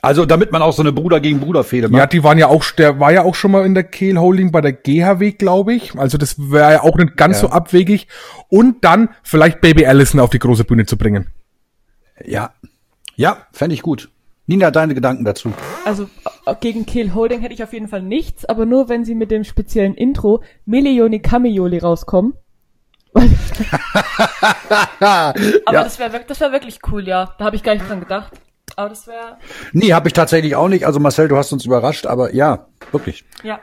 [SPEAKER 1] Also damit man auch so eine Bruder gegen Bruder Fehde
[SPEAKER 2] macht. Ja, die waren ja auch, der war ja auch schon mal in der Kehl Holding bei der GHW, glaube ich. Also das wäre ja auch nicht ganz ja. so abwegig. Und dann vielleicht Baby Allison auf die große Bühne zu bringen.
[SPEAKER 1] Ja. Ja, fände ich gut. Nina, deine Gedanken dazu?
[SPEAKER 3] Also äh, gegen Kehl Holding hätte ich auf jeden Fall nichts, aber nur wenn sie mit dem speziellen Intro Milioni Kamioli rauskommen. aber ja. das wäre das wär wirklich cool, ja. Da habe ich gar nicht dran gedacht. Aber das wäre.
[SPEAKER 1] Nee, habe ich tatsächlich auch nicht. Also Marcel, du hast uns überrascht, aber ja, wirklich.
[SPEAKER 3] Ja.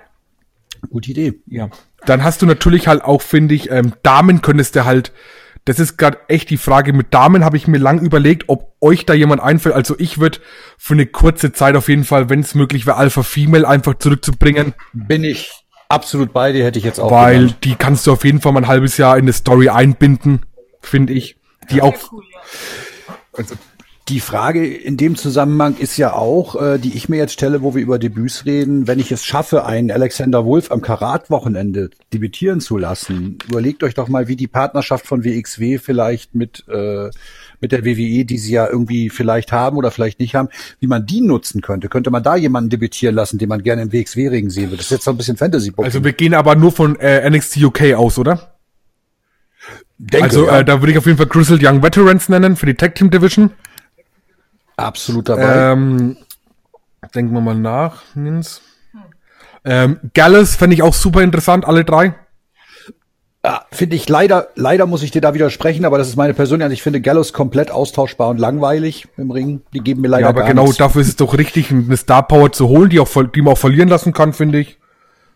[SPEAKER 1] Gute Idee.
[SPEAKER 2] Ja. Dann hast du natürlich halt auch, finde ich, ähm, Damen könntest du halt. Das ist gerade echt die Frage. Mit Damen habe ich mir lang überlegt, ob euch da jemand einfällt. Also ich würde für eine kurze Zeit auf jeden Fall, wenn es möglich wäre, Alpha Female einfach zurückzubringen.
[SPEAKER 1] Bin ich absolut bei dir, hätte ich jetzt auch.
[SPEAKER 2] Weil genannt. die kannst du auf jeden Fall mal ein halbes Jahr in eine Story einbinden, finde ich. Die auch. Cool, ja.
[SPEAKER 1] Also die Frage in dem Zusammenhang ist ja auch, äh, die ich mir jetzt stelle, wo wir über Debüts reden, wenn ich es schaffe, einen Alexander Wolf am Karat-Wochenende debütieren zu lassen, überlegt euch doch mal, wie die Partnerschaft von WXW vielleicht mit, äh, mit der WWE, die sie ja irgendwie vielleicht haben oder vielleicht nicht haben, wie man die nutzen könnte. Könnte man da jemanden debütieren lassen, den man gerne im WXW-Ring sehen würde? Das ist jetzt so ein bisschen fantasy -Booking.
[SPEAKER 2] Also wir gehen aber nur von äh, NXT UK aus, oder?
[SPEAKER 1] Denke,
[SPEAKER 2] also ja. äh, da würde ich auf jeden Fall Grizzled Young Veterans nennen für die Tag Team Division.
[SPEAKER 1] Absolut dabei. Ähm,
[SPEAKER 2] denken wir mal nach, Nins. Ähm, Gallus fände ich auch super interessant, alle drei.
[SPEAKER 1] Ja, finde ich leider, leider muss ich dir da widersprechen, aber das ist meine persönliche Ansicht. Ich finde Gallus komplett austauschbar und langweilig im Ring. Die geben mir leider Ja, aber
[SPEAKER 2] genau nichts. dafür ist es doch richtig, eine Star Power zu holen, die auch, die man auch verlieren lassen kann, finde ich.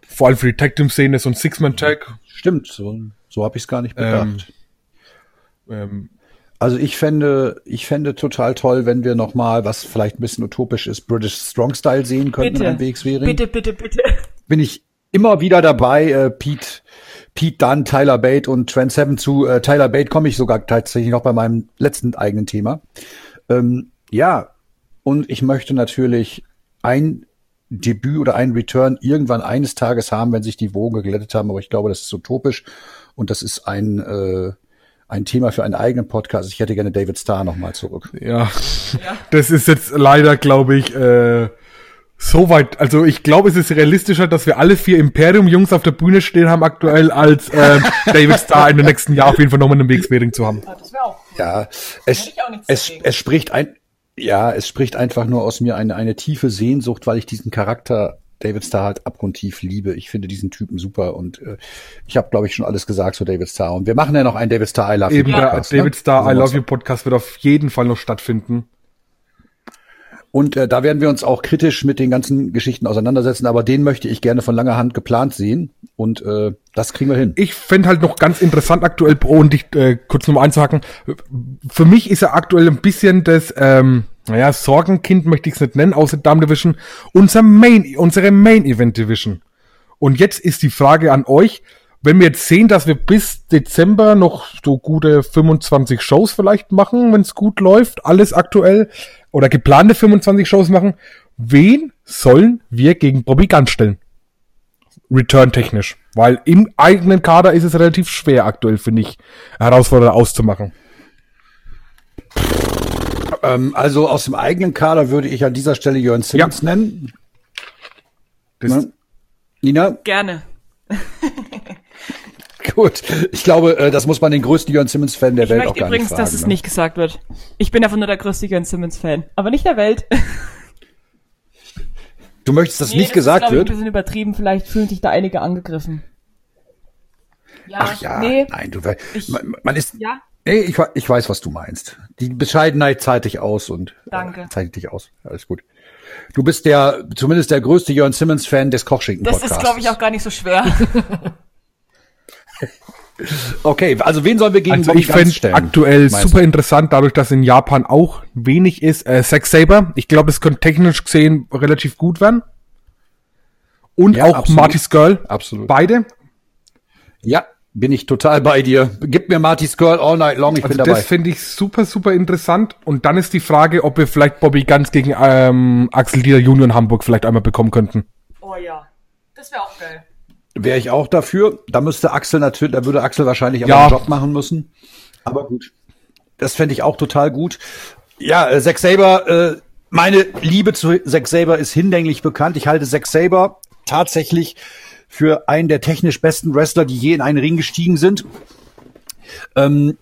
[SPEAKER 2] Vor allem für die Tag Team Szene so ein Six-Man-Tag.
[SPEAKER 1] Stimmt, so, so habe ich es gar nicht bedacht. Ähm, ähm, also ich fände, ich fände total toll, wenn wir noch mal, was vielleicht ein bisschen utopisch ist, British Strong Style sehen könnten bitte, an WXW-Ring.
[SPEAKER 3] Bitte, bitte, bitte.
[SPEAKER 1] Bin ich immer wieder dabei, äh, Pete, Pete Dunn, Tyler Bate und Trent Seven zu äh, Tyler Bate komme ich sogar tatsächlich noch bei meinem letzten eigenen Thema. Ähm, ja, und ich möchte natürlich ein Debüt oder ein Return irgendwann eines Tages haben, wenn sich die Wogen geglättet haben, aber ich glaube, das ist utopisch und das ist ein äh, ein Thema für einen eigenen Podcast. Ich hätte gerne David Starr nochmal zurück.
[SPEAKER 2] Ja. ja, das ist jetzt leider, glaube ich, äh, so weit. Also ich glaube, es ist realistischer, dass wir alle vier Imperium-Jungs auf der Bühne stehen haben aktuell, als äh, David Starr in den nächsten Jahr auf jeden Fall nochmal einen Wegswering zu haben.
[SPEAKER 1] Ja, das wäre auch cool. Ja, es, es, es spricht ein, ja, es spricht einfach nur aus mir eine, eine tiefe Sehnsucht, weil ich diesen Charakter David Starr halt abgrundtief liebe. Ich finde diesen Typen super und äh, ich habe, glaube ich, schon alles gesagt zu David Starr. Und wir machen ja noch einen David Starr I Love
[SPEAKER 2] Eben You Podcast. Der ne? David ne? Starr I Love You Podcast wird auf jeden Fall noch stattfinden.
[SPEAKER 1] Und äh, da werden wir uns auch kritisch mit den ganzen Geschichten auseinandersetzen, aber den möchte ich gerne von langer Hand geplant sehen. Und äh, das kriegen wir hin.
[SPEAKER 2] Ich fände halt noch ganz interessant aktuell, und ich äh, kurz nochmal einzuhaken, für mich ist er aktuell ein bisschen das, ähm, naja, Sorgenkind möchte ich es nicht nennen, außer Damen Division, unser Main, unsere Main Event Division. Und jetzt ist die Frage an euch, wenn wir jetzt sehen, dass wir bis Dezember noch so gute 25 Shows vielleicht machen, wenn es gut läuft, alles aktuell, oder geplante 25 Shows machen, wen sollen wir gegen Bobby Gunn stellen? Return technisch. Weil im eigenen Kader ist es relativ schwer aktuell, finde ich, Herausforderer auszumachen.
[SPEAKER 1] Ähm, also aus dem eigenen Kader würde ich an dieser Stelle Jörn Simmons ja. nennen. Das ne? Nina?
[SPEAKER 3] Gerne.
[SPEAKER 1] Gut, ich glaube, äh, das muss man den größten Jörn Simmons-Fan der ich Welt auch gar übrigens, nicht fragen.
[SPEAKER 3] dass es ne? nicht gesagt wird. Ich bin einfach nur der größte Jörn Simmons-Fan, aber nicht der Welt.
[SPEAKER 1] Du möchtest, dass nee, nicht das gesagt ist, wird?
[SPEAKER 3] Ich, ein bisschen übertrieben, vielleicht fühlen sich da einige angegriffen.
[SPEAKER 1] Ja, Ach ja, nee, nein, du, ich, man, man ist, ja? Nee, ich, ich weiß, was du meinst. Die Bescheidenheit zeigt dich aus und
[SPEAKER 3] Danke.
[SPEAKER 1] Äh, zeigt dich aus. Alles gut. Du bist der, zumindest der größte Jörn Simmons-Fan des Kochschinken-Podcasts.
[SPEAKER 3] Das ist, glaube ich, auch gar nicht so schwer.
[SPEAKER 1] Okay, also wen sollen wir gegen
[SPEAKER 2] also Bobby ich finde aktuell super interessant, dadurch, dass in Japan auch wenig ist. Äh, Zack Saber, ich glaube, es könnte technisch gesehen relativ gut werden. Und ja, auch absolut. Marty's Girl.
[SPEAKER 1] Absolut.
[SPEAKER 2] Beide.
[SPEAKER 1] Ja, bin ich total bei dir. Gib mir Marty's Girl all night long, ich also bin dabei.
[SPEAKER 2] Das finde ich super, super interessant. Und dann ist die Frage, ob wir vielleicht Bobby ganz gegen ähm, Axel Dieter Junior in Hamburg vielleicht einmal bekommen könnten.
[SPEAKER 3] Oh ja, das wäre auch geil.
[SPEAKER 1] Wäre ich auch dafür. Da müsste Axel natürlich, da würde Axel wahrscheinlich aber ja. einen Job machen müssen. Aber gut. Das fände ich auch total gut. Ja, äh, Zack Saber, äh, meine Liebe zu Zack Saber ist hinlänglich bekannt. Ich halte Zack Saber tatsächlich für einen der technisch besten Wrestler, die je in einen Ring gestiegen sind. Ähm,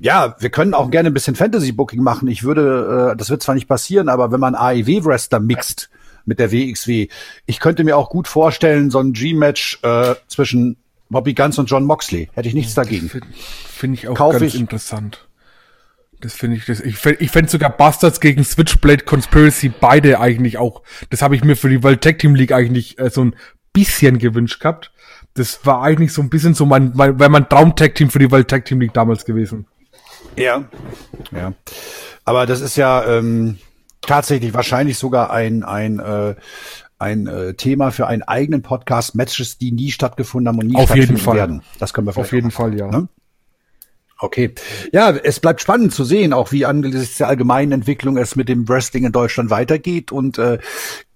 [SPEAKER 1] ja, wir können auch gerne ein bisschen Fantasy Booking machen. Ich würde, äh, das wird zwar nicht passieren, aber wenn man AEW Wrestler mixt, mit der WXW. Ich könnte mir auch gut vorstellen, so ein G-Match äh, zwischen Bobby Guns und John Moxley. Hätte ich nichts dagegen.
[SPEAKER 2] Finde find ich auch Kauf ganz ich. interessant. Das finde ich, das, ich fände ich fänd sogar Bastards gegen Switchblade Conspiracy beide eigentlich auch. Das habe ich mir für die World Tag Team League eigentlich äh, so ein bisschen gewünscht gehabt. Das war eigentlich so ein bisschen so mein, mein, mein Traum Tag Team für die World Tag Team League damals gewesen.
[SPEAKER 1] Ja, ja. Aber das ist ja, ähm, tatsächlich wahrscheinlich sogar ein, ein, äh, ein äh, Thema für einen eigenen Podcast, Matches, die nie stattgefunden haben und nie
[SPEAKER 2] Auf
[SPEAKER 1] stattfinden
[SPEAKER 2] jeden Fall.
[SPEAKER 1] werden.
[SPEAKER 2] Das können wir Auf jeden Fall, ja. Ne?
[SPEAKER 1] Okay. Ja, es bleibt spannend zu sehen, auch wie angesichts der allgemeinen Entwicklung es mit dem Wrestling in Deutschland weitergeht. Und äh,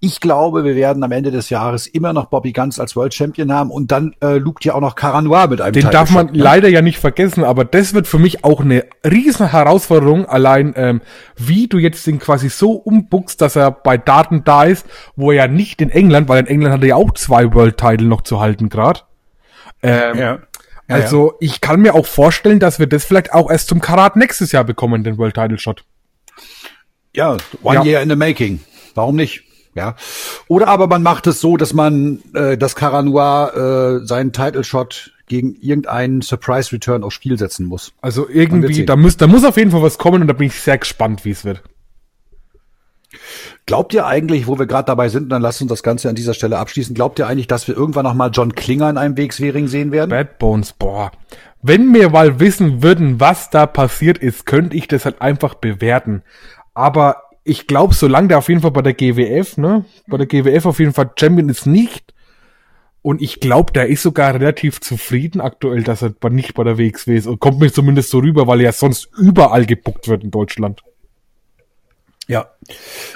[SPEAKER 1] ich glaube, wir werden am Ende des Jahres immer noch Bobby Guns als World Champion haben und dann äh, lugt ja auch noch Caranoir mit einem
[SPEAKER 2] Den darf man ne? leider ja nicht vergessen, aber das wird für mich auch eine riesen Herausforderung, allein ähm, wie du jetzt den quasi so umbuchst, dass er bei Daten da ist, wo er ja nicht in England, weil in England hat er ja auch zwei World Title noch zu halten gerade. Ähm, ja. Ja, also ja. ich kann mir auch vorstellen, dass wir das vielleicht auch erst zum Karat nächstes Jahr bekommen, den World Title Shot.
[SPEAKER 1] Ja, one ja. year in the making. Warum nicht? Ja. Oder aber man macht es so, dass man äh, das Caranoir äh, seinen Title Shot gegen irgendeinen Surprise Return aufs Spiel setzen muss.
[SPEAKER 2] Also irgendwie, da muss, da muss auf jeden Fall was kommen und da bin ich sehr gespannt, wie es wird.
[SPEAKER 1] Glaubt ihr eigentlich, wo wir gerade dabei sind, dann lasst uns das Ganze an dieser Stelle abschließen, glaubt ihr eigentlich, dass wir irgendwann noch mal John Klinger in einem WXW-Ring sehen werden?
[SPEAKER 2] Bad Bones, boah. Wenn wir mal wissen würden, was da passiert ist, könnte ich das halt einfach bewerten. Aber ich glaube, solange der auf jeden Fall bei der GWF, ne, bei der GWF auf jeden Fall Champion ist nicht. Und ich glaube, der ist sogar relativ zufrieden aktuell, dass er nicht bei der WXW ist. Und kommt mir zumindest so rüber, weil er ja sonst überall gebuckt wird in Deutschland.
[SPEAKER 1] Ja,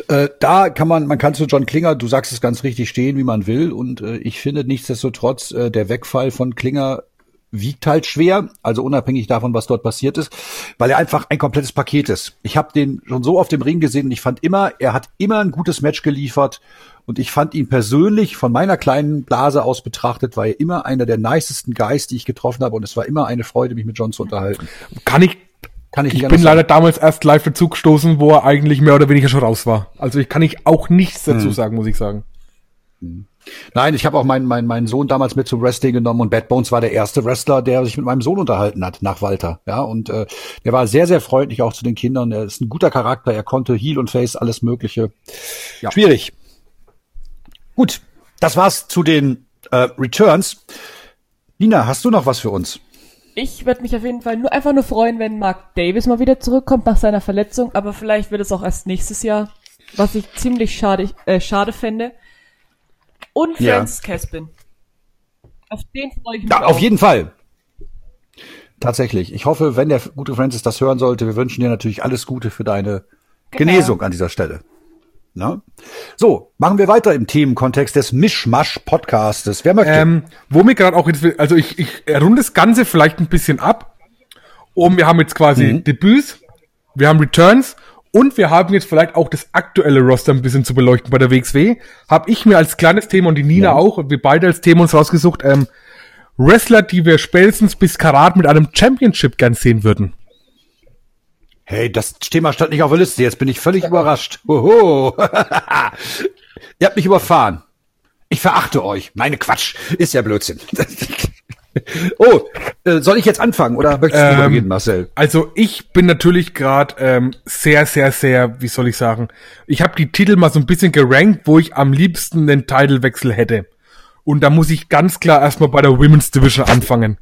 [SPEAKER 1] äh, da kann man, man kann zu John Klinger, du sagst es ganz richtig, stehen, wie man will. Und äh, ich finde nichtsdestotrotz, äh, der Wegfall von Klinger wiegt halt schwer, also unabhängig davon, was dort passiert ist, weil er einfach ein komplettes Paket ist. Ich habe den schon so auf dem Ring gesehen und ich fand immer, er hat immer ein gutes Match geliefert und ich fand ihn persönlich von meiner kleinen Blase aus betrachtet, war er immer einer der nicesten Guys, die ich getroffen habe und es war immer eine Freude, mich mit John zu unterhalten.
[SPEAKER 2] Kann ich kann ich, ich bin leider damals erst live dazu gestoßen, wo er eigentlich mehr oder weniger schon raus war. Also ich kann ich auch nichts dazu hm. sagen, muss ich sagen.
[SPEAKER 1] Hm. Nein, ich habe auch meinen mein, meinen Sohn damals mit zum Wrestling genommen und Bad Bones war der erste Wrestler, der sich mit meinem Sohn unterhalten hat nach Walter. Ja, und äh, der war sehr, sehr freundlich auch zu den Kindern. Er ist ein guter Charakter. Er konnte Heel und Face alles Mögliche. Ja. Schwierig. Gut, das war's zu den äh, Returns. Nina, hast du noch was für uns?
[SPEAKER 3] Ich würde mich auf jeden Fall nur einfach nur freuen, wenn Mark Davis mal wieder zurückkommt nach seiner Verletzung, aber vielleicht wird es auch erst nächstes Jahr, was ich ziemlich schade, äh, schade fände. Und ja. Francis Caspin.
[SPEAKER 1] Auf den freue ich mich. Ja, auf jeden Fall. Tatsächlich. Ich hoffe, wenn der gute Francis das hören sollte, wir wünschen dir natürlich alles Gute für deine genau. Genesung an dieser Stelle. Ne? So, machen wir weiter im Themenkontext des Mischmasch-Podcastes. Wer möchte?
[SPEAKER 2] Ähm, wo mir gerade auch jetzt, also ich, ich runde das Ganze vielleicht ein bisschen ab. Und wir haben jetzt quasi
[SPEAKER 1] Mhm.
[SPEAKER 2] Debüts, wir haben Returns und wir haben jetzt vielleicht auch das aktuelle Roster ein bisschen zu beleuchten bei der WXW. Habe ich mir als kleines Thema und die Nina
[SPEAKER 1] Ja.
[SPEAKER 2] auch, wir beide als Thema uns rausgesucht, ähm, Wrestler, die wir spätestens bis Karat mit einem Championship gern sehen würden.
[SPEAKER 1] Hey, das Thema stand nicht auf der Liste. Jetzt bin ich völlig überrascht. Hoho. Ihr habt mich überfahren. Ich verachte euch. Meine Quatsch. Ist ja Blödsinn. oh, äh, soll ich jetzt anfangen oder möchtest du
[SPEAKER 2] Ähm,
[SPEAKER 1] übergehen, Marcel?
[SPEAKER 2] Also ich bin natürlich gerade ähm, sehr, sehr, sehr, wie soll ich sagen, ich habe die Titel mal so ein bisschen gerankt, wo ich am liebsten den Titelwechsel hätte. Und da muss ich ganz klar erstmal bei der Women's Division anfangen.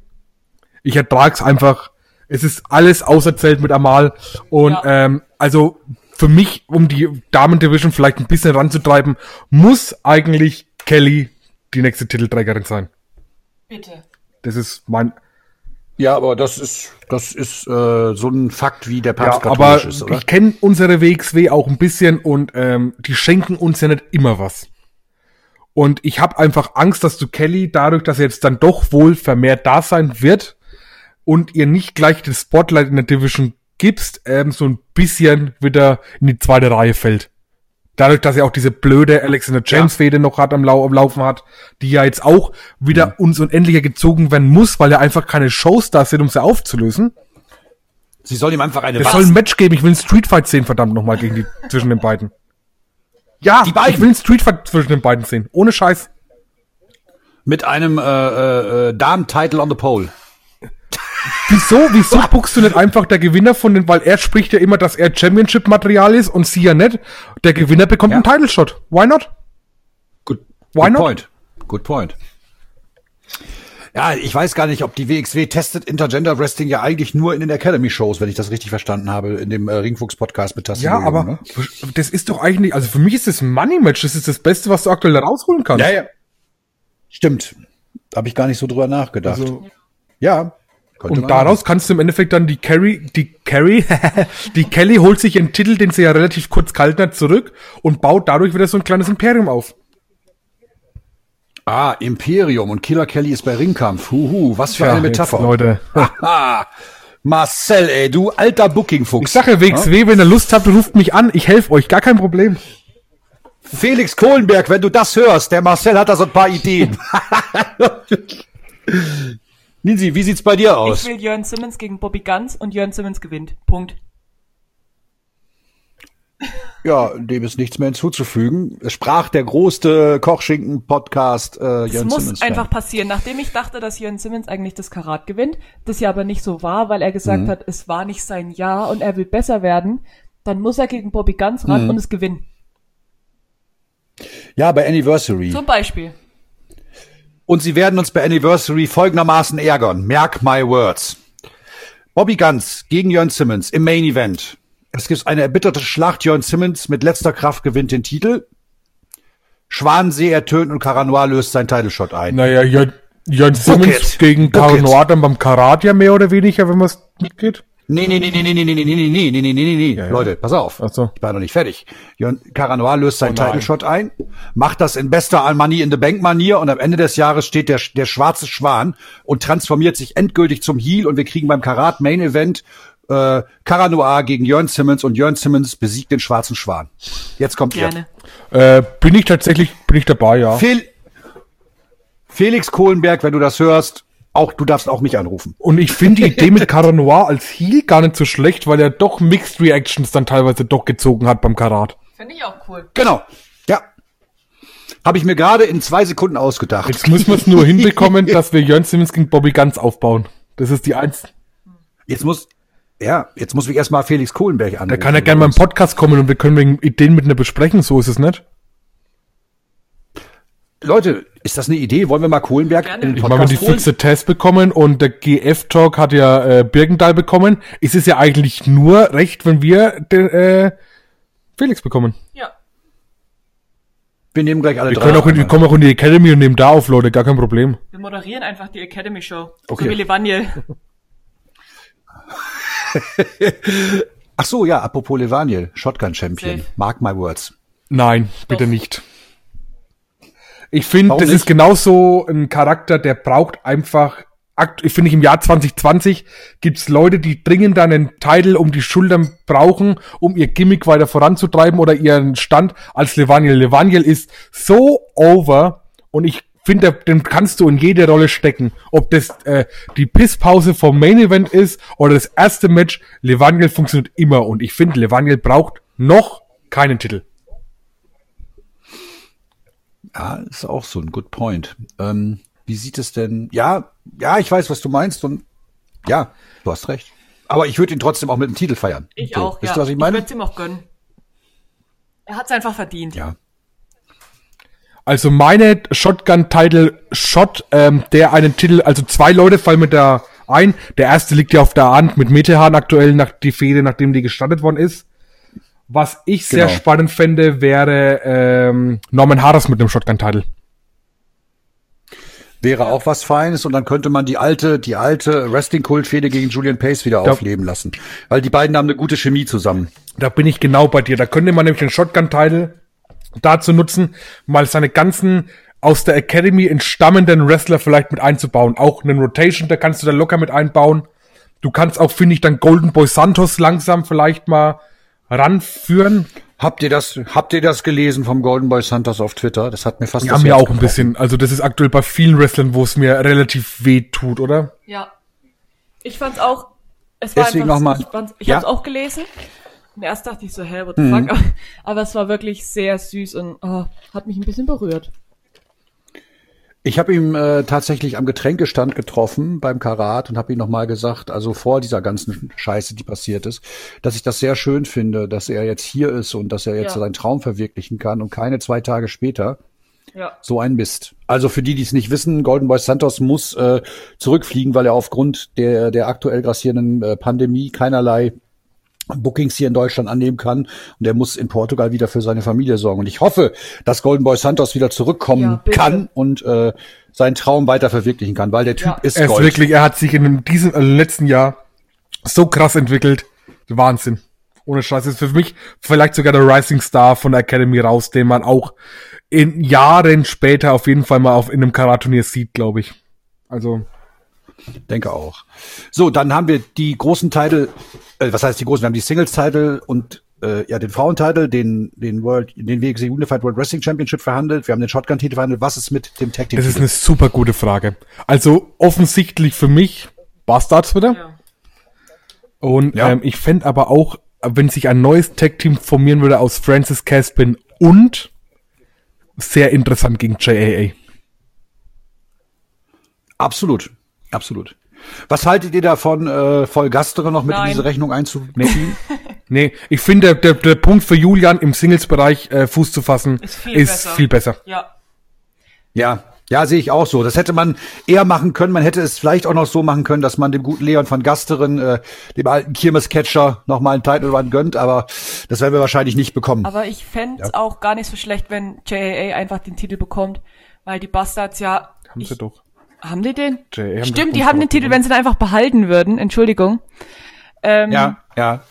[SPEAKER 2] Ich ertrag's einfach. Es ist alles auserzählt mit Amal. Und
[SPEAKER 3] Ja.
[SPEAKER 2] ähm, also für mich, um die Damen Division vielleicht ein bisschen ranzutreiben, muss eigentlich Kelly die nächste Titelträgerin sein.
[SPEAKER 3] Bitte.
[SPEAKER 2] Das ist mein,
[SPEAKER 1] Ja, aber das ist, das ist äh, so ein Fakt, wie der Papst
[SPEAKER 2] Ja, aber
[SPEAKER 1] ist, oder?
[SPEAKER 2] ich kenne unsere WXW auch ein bisschen und ähm, die schenken uns ja nicht immer was. Und ich habe einfach Angst, dass du Kelly dadurch, dass er jetzt dann doch wohl vermehrt da sein wird und ihr nicht gleich das Spotlight in der Division gibst, ähm, so ein bisschen wieder in die zweite Reihe fällt. Dadurch, dass er auch diese blöde Alexander James Fehde noch hat am, Lau am Laufen hat, die ja jetzt auch wieder uns unendlicher gezogen werden muss, weil er einfach keine Shows da sind, um sie aufzulösen.
[SPEAKER 1] Sie soll ihm einfach eine
[SPEAKER 2] Es soll ein Match geben. Ich will einen Streetfight sehen, verdammt nochmal, gegen die, zwischen den beiden. Ja,
[SPEAKER 1] Die beiden?
[SPEAKER 2] ich will einen Streetfight zwischen den beiden sehen. Ohne Scheiß.
[SPEAKER 1] mit einem äh, äh, äh, Damen-Title on the Pole.
[SPEAKER 2] Wieso, wieso buckst du nicht einfach der Gewinner von den, weil er spricht ja immer, dass er Championship-Material ist und sie ja nicht. Der Gewinner bekommt
[SPEAKER 1] Ja.
[SPEAKER 2] einen Title-Shot. Why not?
[SPEAKER 1] Good,
[SPEAKER 2] Why
[SPEAKER 1] good
[SPEAKER 2] not?
[SPEAKER 1] point. Good point. Ja, ich weiß gar nicht, ob die WXW testet Intergender Wrestling ja eigentlich nur in den Academy-Shows, wenn ich das richtig verstanden habe, in dem äh, Ringfuchs-Podcast mit Tassi.
[SPEAKER 2] Ja, aber
[SPEAKER 1] ne?
[SPEAKER 2] das ist doch eigentlich, also für mich ist das Money-Match, das ist das Beste, was du aktuell da rausholen kannst.
[SPEAKER 1] Ja, ja. Stimmt. Habe ich gar nicht so drüber nachgedacht.
[SPEAKER 2] Also,
[SPEAKER 1] ja. Könnte
[SPEAKER 2] Und daraus kannst du im Endeffekt dann die Carry, die Carry, die Kelly holt sich ihren Titel, den sie ja relativ kurz gehalten hat, zurück und baut dadurch wieder so ein kleines Imperium auf.
[SPEAKER 1] Ah, Imperium und Killer Kelly ist bei Ringkampf. Huhu, was für
[SPEAKER 2] Ja,
[SPEAKER 1] eine
[SPEAKER 2] jetzt,
[SPEAKER 1] Metapher.
[SPEAKER 2] Leute.
[SPEAKER 1] Ah, Marcel, ey, du alter Booking-Fuchs.
[SPEAKER 2] Ich sage WXW, wenn ihr Lust habt, ruft mich an, ich helfe euch, gar kein Problem.
[SPEAKER 1] Felix Kohlenberg, wenn du das hörst, der Marcel hat da so ein paar Ideen. Ninsi, wie sieht's bei dir
[SPEAKER 3] Ich
[SPEAKER 1] aus?
[SPEAKER 3] will Jörn Simmons gegen Bobby Guns und Jörn Simmons gewinnt. Punkt.
[SPEAKER 1] Ja, dem ist nichts mehr hinzuzufügen. Es sprach der große Kochschinken-Podcast äh,
[SPEAKER 3] Es
[SPEAKER 1] Jörn
[SPEAKER 3] muss
[SPEAKER 1] Simmons.
[SPEAKER 3] einfach passieren. Nachdem ich dachte, dass Jörn Simmons eigentlich das Karat gewinnt, das ja aber nicht so war, weil er gesagt
[SPEAKER 1] Mhm.
[SPEAKER 3] hat, es war nicht sein Jahr und er will besser werden, dann muss er gegen Bobby Guns ran
[SPEAKER 1] Mhm.
[SPEAKER 3] und es gewinnen.
[SPEAKER 1] Ja, bei Anniversary.
[SPEAKER 3] Zum Beispiel.
[SPEAKER 1] Und sie werden uns bei Anniversary folgendermaßen ärgern. Merk my words. Bobby Guns gegen Jörn Simmons im Main Event. Es gibt eine erbitterte Schlacht. Jörn Simmons mit letzter Kraft gewinnt den Titel. Schwanensee ertönt und Caranoir löst seinen Title-Shot ein.
[SPEAKER 2] Naja, Jörn, Jörn Simmons gegen
[SPEAKER 1] Book
[SPEAKER 2] Karl
[SPEAKER 1] it.
[SPEAKER 2] Noir dann beim Karat ja mehr oder weniger, wenn man es mitgeht.
[SPEAKER 1] Nee, nee, nee, nee, nee, nee, nee, nee, nee, nee, nee, nee, nee, nee.
[SPEAKER 2] ja.
[SPEAKER 1] Leute, pass auf.
[SPEAKER 2] Ach so.
[SPEAKER 1] Ich war noch nicht fertig. Jörn Caranoir löst seinen
[SPEAKER 2] Oh nein.
[SPEAKER 1] Title-Shot ein, macht das in bester Money in the Bank Manier und am Ende des Jahres steht der, der schwarze Schwan und transformiert sich endgültig zum Heel und wir kriegen beim Karat Main Event äh, Caranoir gegen Jörn Simmons und Jörn Simmons besiegt den schwarzen Schwan. Jetzt kommt
[SPEAKER 3] Gerne.
[SPEAKER 2] Äh, bin ich tatsächlich, bin ich dabei, ja.
[SPEAKER 1] ihr. Fel Felix Kohlenberg, wenn du das hörst, auch du darfst auch mich anrufen.
[SPEAKER 2] Und ich finde die Idee mit Cara Noir als Heel gar nicht so schlecht, weil er doch Mixed Reactions dann teilweise doch gezogen hat beim Karat.
[SPEAKER 3] Finde ich auch cool.
[SPEAKER 1] Genau. Ja. Habe ich mir gerade in zwei Sekunden ausgedacht.
[SPEAKER 2] Jetzt müssen wir es nur hinbekommen, dass wir Jörn Simmons gegen Bobby Guns aufbauen. Das ist die eins.
[SPEAKER 1] Jetzt muss, ja, jetzt muss ich erstmal Felix Kohlenberg anrufen.
[SPEAKER 2] Da kann er gerne mal im Podcast kommen und wir können wegen Ideen mit einer besprechen, so ist es nicht.
[SPEAKER 1] Leute, ist das eine Idee? Wollen wir mal Kohlenberg
[SPEAKER 3] Gerne.
[SPEAKER 1] in den
[SPEAKER 2] Ich meine, wenn die
[SPEAKER 1] Podcast holen?
[SPEAKER 2] fixe Test bekommen und der GF-Talk hat ja äh, Birkendahl bekommen, ist es ja eigentlich nur recht, wenn wir den, äh, Felix bekommen.
[SPEAKER 3] Ja.
[SPEAKER 1] Wir nehmen gleich alle
[SPEAKER 2] Wir
[SPEAKER 1] drei.
[SPEAKER 2] können auch in, wir kommen auch in die Academy und nehmen da auf, Leute, gar kein Problem.
[SPEAKER 3] Wir moderieren einfach die Academy Show.
[SPEAKER 1] Okay.
[SPEAKER 3] So wie Levaniel.
[SPEAKER 1] Ach so, ja, apropos Levaniel, Shotgun Champion.
[SPEAKER 3] Safe.
[SPEAKER 1] Mark my words.
[SPEAKER 2] Nein, bitte
[SPEAKER 3] Doch.
[SPEAKER 2] nicht. Ich finde, das
[SPEAKER 1] nicht?
[SPEAKER 2] ist genauso ein Charakter, der braucht einfach, ich finde, im Jahr 2020 gibt's Leute, die dringend einen Titel um die Schultern brauchen, um ihr Gimmick weiter voranzutreiben oder ihren Stand als Levaniel. Levaniel ist so over und ich finde, den kannst du in jede Rolle stecken. Ob das äh, die Pisspause vom Main Event ist oder das erste Match, Levaniel funktioniert immer und ich finde, Levaniel braucht noch keinen Titel.
[SPEAKER 1] Ja, ist auch so ein good point. Ähm, wie sieht es denn? Ja, ja, ich weiß, was du meinst und ja, du hast recht. Aber ich würde ihn trotzdem auch mit dem Titel feiern.
[SPEAKER 3] Ich
[SPEAKER 1] So,
[SPEAKER 3] auch,
[SPEAKER 1] Wisst
[SPEAKER 3] ja.
[SPEAKER 1] ihr, was ich meine?
[SPEAKER 3] würde es ihm auch gönnen. Er hat es einfach verdient.
[SPEAKER 1] ja.
[SPEAKER 2] Also meine Shotgun-Title-Shot, ähm, der einen Titel, also zwei Leute fallen mir da ein. Der erste liegt ja auf der Hand mit Metehan aktuell nach die Fehde, nachdem die gestartet worden ist. Was ich sehr
[SPEAKER 1] Genau.
[SPEAKER 2] spannend fände, wäre ähm, Norman Harris mit einem Shotgun-Title.
[SPEAKER 1] Wäre auch was Feines und dann könnte man die alte, die alte Wrestling-Kult-Fehde gegen Julian Pace wieder
[SPEAKER 2] Ja.
[SPEAKER 1] aufleben lassen. Weil die beiden haben eine gute Chemie zusammen.
[SPEAKER 2] Da bin ich genau bei dir. Da könnte man nämlich den Shotgun-Title dazu nutzen, mal seine ganzen aus der Academy entstammenden Wrestler vielleicht mit einzubauen. Auch einen Rotation, da kannst du da locker mit einbauen. Du kannst auch, finde ich, dann Golden Boy Santos langsam vielleicht mal ranführen.
[SPEAKER 1] Habt ihr das, habt ihr das gelesen vom Golden Boy Santos auf Twitter? Das hat mir fast
[SPEAKER 2] ja
[SPEAKER 1] Herz
[SPEAKER 2] auch ein
[SPEAKER 1] gebrochen.
[SPEAKER 2] bisschen, also das ist aktuell bei vielen Wrestlern, wo es mir relativ weh tut, oder?
[SPEAKER 3] Ja. Ich fand's auch. Es war
[SPEAKER 1] Deswegen
[SPEAKER 3] einfach,
[SPEAKER 1] noch mal-
[SPEAKER 3] Ich, fand's, ich
[SPEAKER 1] Ja.
[SPEAKER 3] hab's auch gelesen. Und erst dachte ich so, hä, what the
[SPEAKER 1] Mhm.
[SPEAKER 3] fuck? Aber es war wirklich sehr süß und oh, hat mich ein bisschen berührt.
[SPEAKER 1] Ich habe ihn äh, tatsächlich am Getränkestand getroffen beim Karat und habe ihm nochmal gesagt, also vor dieser ganzen Scheiße, die passiert ist, dass ich das sehr schön finde, dass er jetzt hier ist und dass er jetzt
[SPEAKER 3] Ja.
[SPEAKER 1] seinen Traum verwirklichen kann und keine zwei Tage später
[SPEAKER 3] Ja.
[SPEAKER 1] so ein Mist. Also für die, die es nicht wissen, Golden Boy Santos muss äh, zurückfliegen, weil er aufgrund der, der aktuell grassierenden äh, Pandemie keinerlei Bookings hier in Deutschland annehmen kann und er muss in Portugal wieder für seine Familie sorgen. Und ich hoffe, dass Golden Boy Santos wieder zurückkommen
[SPEAKER 3] Ja,
[SPEAKER 1] kann und äh, seinen Traum weiter verwirklichen kann, weil der Typ
[SPEAKER 3] Ja.
[SPEAKER 1] ist
[SPEAKER 2] Er ist
[SPEAKER 1] Gold.
[SPEAKER 2] wirklich, er hat sich in diesem äh, letzten Jahr so krass entwickelt. Wahnsinn. Ohne Scheiß. Ist für mich vielleicht sogar der Rising Star von der Academy raus, den man auch in Jahren später auf jeden Fall mal auf in einem Karat-Turnier sieht, glaube ich. Also,
[SPEAKER 1] Denke auch. So, dann haben wir die großen Titel, äh, was heißt die großen? Wir haben die Singles-Titel und äh, ja den Frauentitel, den den World, den WXW Unified World Wrestling Championship verhandelt. Wir haben den Shotgun-Titel verhandelt. Was ist mit dem Tag Team?
[SPEAKER 2] das ist eine super gute Frage. Also, offensichtlich für mich Bastards wieder.
[SPEAKER 3] Ja.
[SPEAKER 2] Und
[SPEAKER 1] Ja.
[SPEAKER 2] ähm, ich fänd aber auch, wenn sich ein neues Tag-Team formieren würde aus Francis Caspin und sehr interessant gegen JAA.
[SPEAKER 1] Absolut, absolut. Was haltet ihr davon, äh, voll Gastere noch mit in
[SPEAKER 3] Nein.
[SPEAKER 1] diese Rechnung einzuziehen?
[SPEAKER 2] Nee, ich finde, der, der, der Punkt für Julian im Singles-Bereich äh, Fuß zu fassen
[SPEAKER 3] Ist viel
[SPEAKER 2] ist
[SPEAKER 3] besser.
[SPEAKER 2] viel besser.
[SPEAKER 3] Ja.
[SPEAKER 1] Ja, ja, sehe ich auch so. Das hätte man eher machen können. Man hätte es vielleicht auch noch so machen können, dass man dem guten Leon van Gasteren, äh, dem alten Kirmes-Catcher, noch mal einen Title Run gönnt. Aber das werden wir wahrscheinlich nicht bekommen.
[SPEAKER 3] Aber ich fänd's auch gar nicht so schlecht, wenn JAA einfach den Titel bekommt, weil die Bastards ja.
[SPEAKER 2] Haben
[SPEAKER 3] ich,
[SPEAKER 2] sie doch.
[SPEAKER 3] Haben die den?
[SPEAKER 2] JAA haben
[SPEAKER 3] Stimmt, die haben den Titel, wenn sie ihn einfach behalten würden. Entschuldigung. Ähm,
[SPEAKER 1] ja, ja.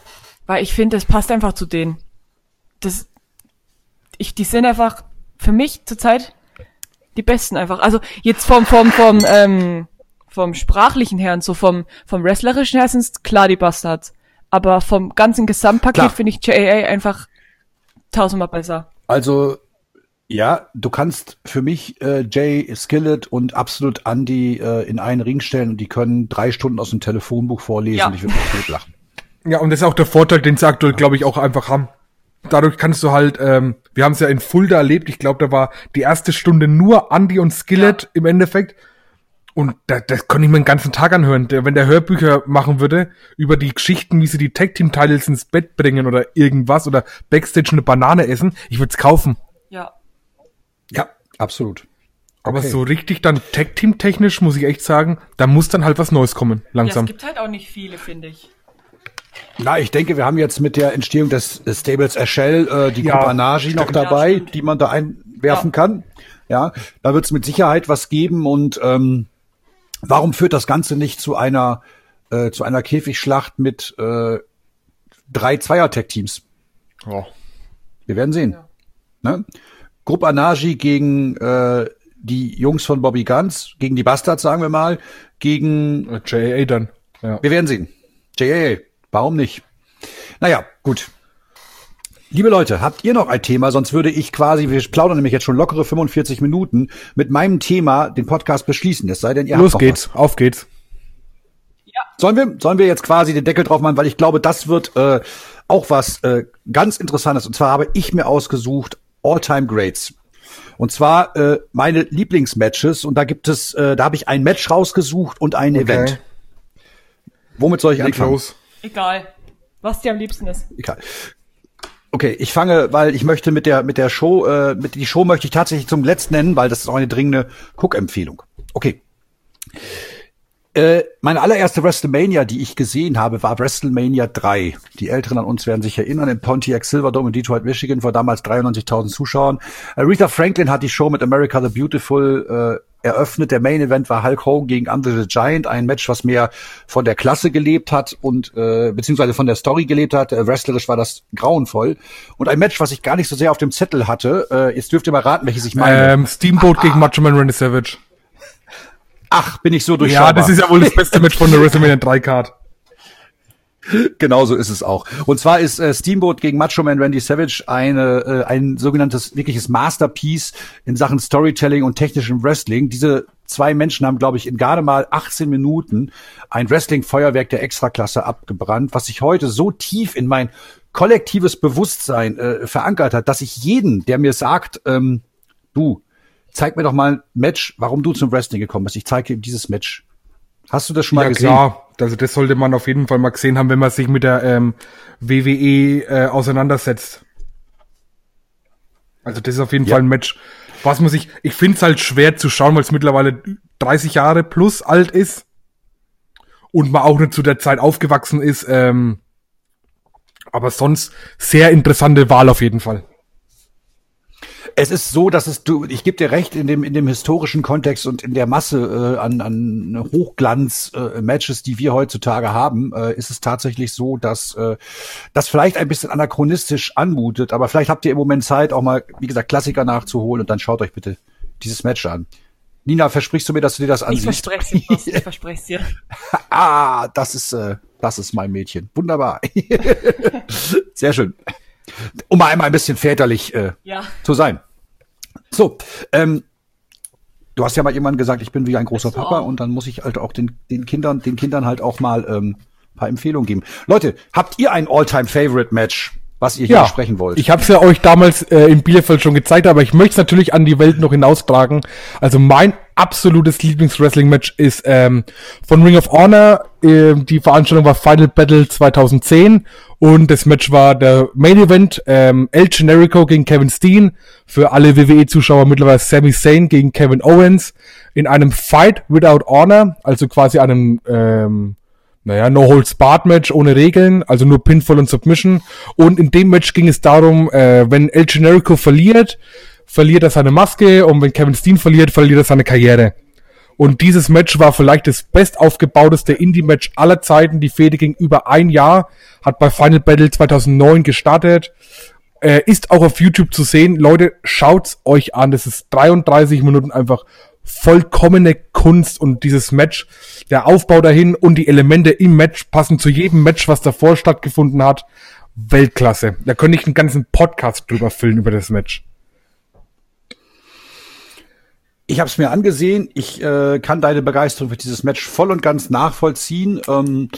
[SPEAKER 3] Weil ich finde, das passt einfach zu denen. Das, ich, die sind einfach für mich zurzeit die besten einfach. Also jetzt vom vom vom ähm, vom sprachlichen her und so vom vom wrestlerischen her sind klar die Bastards. Aber vom ganzen Gesamtpaket finde ich JAA einfach tausendmal besser.
[SPEAKER 1] Also, ja, du kannst für mich äh, Jay Skillet und absolut Andy äh, in einen Ring stellen und die können drei Stunden aus dem Telefonbuch vorlesen
[SPEAKER 3] Ja.
[SPEAKER 1] und ich würde mich totlachen.
[SPEAKER 2] Ja, und das ist auch der Vorteil, den sie aktuell, glaube ich, auch einfach haben. Dadurch kannst du halt, ähm, wir haben es ja in Fulda erlebt, ich glaube, da war die erste Stunde nur Andy und Skillet
[SPEAKER 3] Ja.
[SPEAKER 2] im Endeffekt. Und da, das konnte ich mir den ganzen Tag anhören. Der, wenn der Hörbücher machen würde über die Geschichten, wie sie die Tag Team Titles ins Bett bringen oder irgendwas oder Backstage eine Banane essen, ich würde es kaufen.
[SPEAKER 1] Absolut.
[SPEAKER 2] Aber
[SPEAKER 1] Okay.
[SPEAKER 2] so richtig dann Tag Team technisch muss ich echt sagen, da muss dann halt was Neues kommen,
[SPEAKER 3] ja. Es
[SPEAKER 2] langsam.
[SPEAKER 3] gibt halt auch nicht viele, finde ich.
[SPEAKER 1] Na, ich denke, wir haben jetzt mit der Entstehung des, Stables Eschel äh, die
[SPEAKER 2] Ja,
[SPEAKER 1] Kopanagi noch dabei,
[SPEAKER 3] Ja,
[SPEAKER 1] die man da einwerfen
[SPEAKER 3] Ja.
[SPEAKER 1] kann. Ja, da wird es mit Sicherheit was geben und ähm, warum führt das Ganze nicht zu einer äh, zu einer Käfigschlacht mit äh, drei Zweier-Tag-Teams?
[SPEAKER 2] Ja.
[SPEAKER 1] Wir werden sehen. Ne? Grupp Anagi gegen äh, die Jungs von Bobby Guns, gegen die Bastards, sagen wir mal, gegen
[SPEAKER 2] JAA dann. Ja.
[SPEAKER 1] Wir werden sehen. JA, warum nicht? Naja, gut. Liebe Leute, habt ihr noch ein Thema? Sonst würde ich quasi, wir plaudern nämlich jetzt schon lockere 45 Minuten, mit meinem Thema den Podcast beschließen. Es sei denn, ihr
[SPEAKER 2] Los
[SPEAKER 1] habt noch
[SPEAKER 2] geht's, auf geht's.
[SPEAKER 1] was. Sollen wir, sollen wir jetzt quasi den Deckel drauf machen, weil ich glaube, das wird äh, auch was äh, ganz Interessantes. Und zwar habe ich mir ausgesucht All-Time Greats. Und zwar äh, meine Lieblingsmatches. Und da gibt es, äh, da habe ich ein Match rausgesucht und ein Event. Womit soll ich
[SPEAKER 2] Leg
[SPEAKER 1] anfangen?
[SPEAKER 2] los.
[SPEAKER 3] Egal, was dir am liebsten ist.
[SPEAKER 1] Egal. Okay, ich fange, weil ich möchte mit der mit der Show, äh, mit die Show möchte ich tatsächlich zum Letzt nennen, weil das ist auch eine dringende Cook-Empfehlung. Okay. Äh, meine allererste WrestleMania, die ich gesehen habe, war WrestleMania 3. Die Älteren an uns werden sich erinnern, im Pontiac Silverdome in Detroit, Michigan, vor damals 93.000 Zuschauern. Aretha Franklin hat die Show mit America the Beautiful äh, eröffnet. Der Main Event war Hulk Hogan gegen Andre the Giant, ein Match, was mehr von der Klasse gelebt hat und äh, beziehungsweise von der Story gelebt hat. Äh, wrestlerisch war das grauenvoll. Und ein Match, was ich gar nicht so sehr auf dem Zettel hatte. Äh, jetzt dürft ihr mal raten, welches ich meine.
[SPEAKER 2] Ähm, Steamboat gegen Macho Man Randy Savage.
[SPEAKER 1] Ach, bin ich so
[SPEAKER 2] Ja,
[SPEAKER 1] durchschaubar.
[SPEAKER 2] das ist ja wohl das beste Match von der WrestleMania 3 Card.
[SPEAKER 1] Genau so ist es auch. Und zwar ist äh, Steamboat gegen Macho Man Randy Savage eine, äh, ein sogenanntes wirkliches Masterpiece in Sachen Storytelling und technischem Wrestling. Diese zwei Menschen haben, glaube ich, in gerade mal 18 Minuten ein Wrestling-Feuerwerk der Extraklasse abgebrannt, was sich heute so tief in mein kollektives Bewusstsein äh, verankert hat, dass ich jeden, der mir sagt, ähm, du, zeig mir doch mal ein Match, warum du zum Wrestling gekommen bist. Ich zeige dir dieses Match. Hast du das schon mal
[SPEAKER 2] Ja
[SPEAKER 1] gesehen?
[SPEAKER 2] klar, also das sollte man auf jeden Fall mal gesehen haben, wenn man sich mit der ähm, WWE äh, auseinandersetzt. Also das ist auf jeden
[SPEAKER 1] Ja.
[SPEAKER 2] Fall ein Match, was man sich, ich finde es halt schwer zu schauen, weil es mittlerweile 30 Jahre plus alt ist und man auch nicht zu der Zeit aufgewachsen ist. Ähm, aber sonst sehr interessante Wahl auf jeden Fall.
[SPEAKER 1] Es ist so, dass es du, ich gebe dir recht, in dem in dem historischen Kontext und in der Masse äh, an, an Hochglanz-Matches, die wir heutzutage haben, äh, ist es tatsächlich so, dass äh, das vielleicht ein bisschen anachronistisch anmutet, aber vielleicht habt ihr im Moment Zeit, auch mal, wie gesagt, Klassiker nachzuholen und dann schaut euch bitte dieses Match an. Nina, versprichst du mir, dass du dir das
[SPEAKER 3] Ich
[SPEAKER 1] ansiehst?
[SPEAKER 3] verspreche dir, Post, ich verspreche dir.
[SPEAKER 1] Ah, das ist, äh, das ist mein Mädchen. Wunderbar. Sehr schön. Um mal einmal ein bisschen väterlich äh,
[SPEAKER 3] Ja.
[SPEAKER 1] zu sein. So, ähm, du hast ja mal jemand gesagt, ich bin wie ein großer Papa und dann muss ich halt auch den, den Kindern, den Kindern halt auch mal ähm, paar Empfehlungen geben. Leute, habt ihr ein All-Time-Favorite-Match, was ihr hier besprechen wollt?
[SPEAKER 2] Ich habe es ja euch damals äh, in Bielefeld schon gezeigt, aber ich möchte es natürlich an die Welt noch hinaustragen. Also mein absolutes Lieblings-Wrestling-Match ist ähm, von Ring of Honor. Äh, die Veranstaltung war Final Battle 2010 und das Match war der Main Event ähm, El Generico gegen Kevin Steen. Für alle WWE-Zuschauer mittlerweile Sami Zayn gegen Kevin Owens in einem Fight without Honor, also quasi einem ähm, naja, No Holds Barred Match ohne Regeln, also nur Pinfall und Submission. Und in dem Match ging es darum, äh, wenn El Generico verliert, verliert er seine Maske und wenn Kevin Steen verliert, verliert er seine Karriere. Und dieses Match war vielleicht das bestaufgebauteste Indie-Match aller Zeiten. Die Fehde ging über ein Jahr, hat bei Final Battle 2009 gestartet. Äh, ist auch auf YouTube zu sehen. Leute, schaut's euch an. Das ist 33 Minuten einfach vollkommene Kunst und dieses Match, der Aufbau dahin und die Elemente im Match passen zu jedem Match, was davor stattgefunden hat. Weltklasse. Da könnte ich einen ganzen Podcast drüber füllen über das Match.
[SPEAKER 1] Ich habe es mir angesehen. Ich äh, kann deine Begeisterung für dieses Match voll und ganz nachvollziehen. Ähm,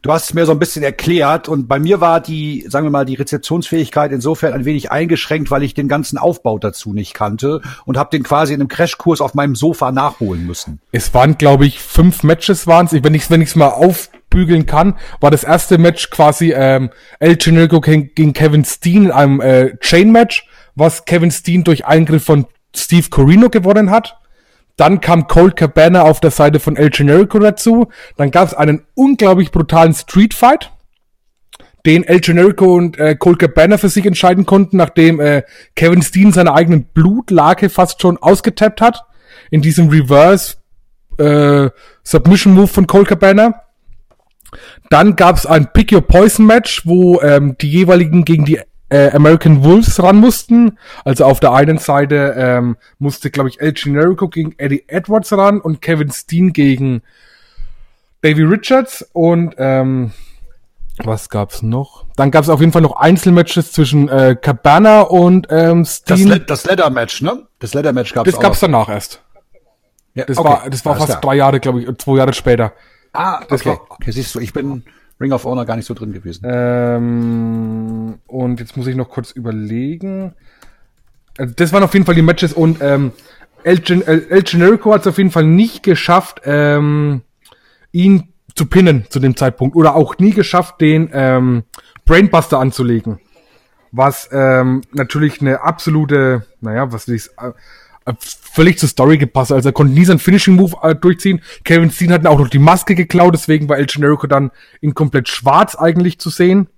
[SPEAKER 1] du hast es mir so ein bisschen erklärt und bei mir war die, sagen wir mal, die Rezeptionsfähigkeit insofern ein wenig eingeschränkt, weil ich den ganzen Aufbau dazu nicht kannte und habe den quasi in einem Crashkurs auf meinem Sofa nachholen müssen.
[SPEAKER 2] Es waren, glaube ich, fünf Matches waren's. Ich, wenn ich wenn ich's mal aufbügeln kann, war das erste Match quasi ähm, El Generico gegen, gegen Kevin Steen in einem äh, Chain-Match, was Kevin Steen durch Eingriff von Steve Corino gewonnen hat. Dann kam Colt Cabana auf der Seite von El Generico dazu. Dann gab es einen unglaublich brutalen Street Fight, den El Generico und äh, Colt Cabana für sich entscheiden konnten, nachdem äh, Kevin Steen seine eigenen Blutlake fast schon ausgetappt hat. In diesem Reverse äh, Submission Move von Colt Cabana. Dann gab es ein Pick Your Poison Match, wo ähm, die jeweiligen gegen die äh, American Wolves ran mussten. Also auf der einen Seite ähm, musste, glaube ich, El Generico gegen Eddie Edwards ran und Kevin Steen gegen Davy Richards und ähm, was gab's noch? Dann gab's auf jeden Fall noch Einzelmatches zwischen äh, Cabana und ähm,
[SPEAKER 1] Das,
[SPEAKER 2] Steen.
[SPEAKER 1] Le das Leather-Match, ne? Das Leather-Match gab's
[SPEAKER 2] Das
[SPEAKER 1] auch
[SPEAKER 2] gab's
[SPEAKER 1] noch.
[SPEAKER 2] danach erst.
[SPEAKER 1] Ja,
[SPEAKER 2] Das
[SPEAKER 1] okay,
[SPEAKER 2] war, das war
[SPEAKER 1] alles
[SPEAKER 2] fast
[SPEAKER 1] klar.
[SPEAKER 2] drei Jahre, glaube ich, äh, zwei Jahre später.
[SPEAKER 1] Ah,
[SPEAKER 2] das
[SPEAKER 1] okay.
[SPEAKER 2] war-
[SPEAKER 1] okay, siehst du, ich bin Ring of Honor gar nicht so drin gewesen.
[SPEAKER 2] Ähm, und jetzt muss ich noch kurz überlegen. Also das waren auf jeden Fall die Matches und ähm, El, Gen El, Generico hat es auf jeden Fall nicht geschafft, ähm, ihn zu pinnen zu dem Zeitpunkt oder auch nie geschafft, den ähm, Brainbuster anzulegen. Was ähm, natürlich eine absolute, naja, was äh, äh, völlig zur Story gepasst. Also er konnte nie seinen Finishing Move äh, durchziehen. Kevin Steen hat auch noch die Maske geklaut, deswegen war El Generico dann in komplett schwarz eigentlich zu sehen.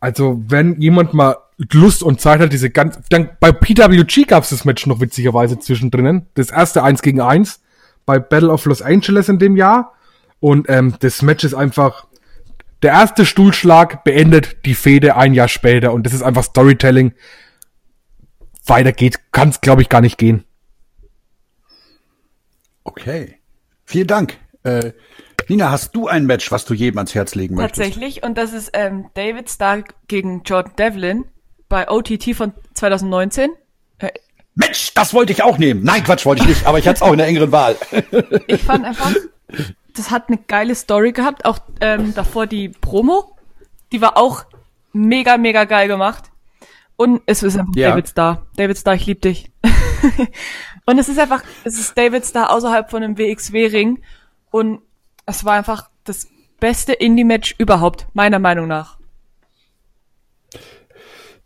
[SPEAKER 2] Also wenn jemand mal Lust und Zeit hat, diese ganz, dann bei PWG gab es das Match noch witzigerweise zwischendrin. Das erste eins gegen eins bei Battle of Los Angeles in dem Jahr. Und ähm, das Match ist einfach, der erste Stuhlschlag beendet die Fehde ein Jahr später. Und das ist einfach Storytelling. Weiter geht, kann es glaube ich gar nicht gehen.
[SPEAKER 1] Okay. Vielen Dank. Äh, Nina, hast du ein Match, was du jedem ans Herz legen möchtest?
[SPEAKER 3] Tatsächlich. Und das ist ähm, David Stark gegen Jordan Devlin bei OTT von 2019. Äh,
[SPEAKER 1] Mensch, das wollte ich auch nehmen. Nein, Quatsch, wollte ich nicht, aber ich hatte es auch in der engeren Wahl.
[SPEAKER 3] ich fand einfach, das hat eine geile Story gehabt. Auch ähm, davor die Promo, die war auch mega, mega geil gemacht. Und es ist einfach
[SPEAKER 1] Ja.
[SPEAKER 3] David Starr. David Starr, ich lieb dich. und es ist einfach, es ist David Starr außerhalb von einem WXW-Ring. Und es war einfach das beste Indie-Match überhaupt, meiner Meinung nach.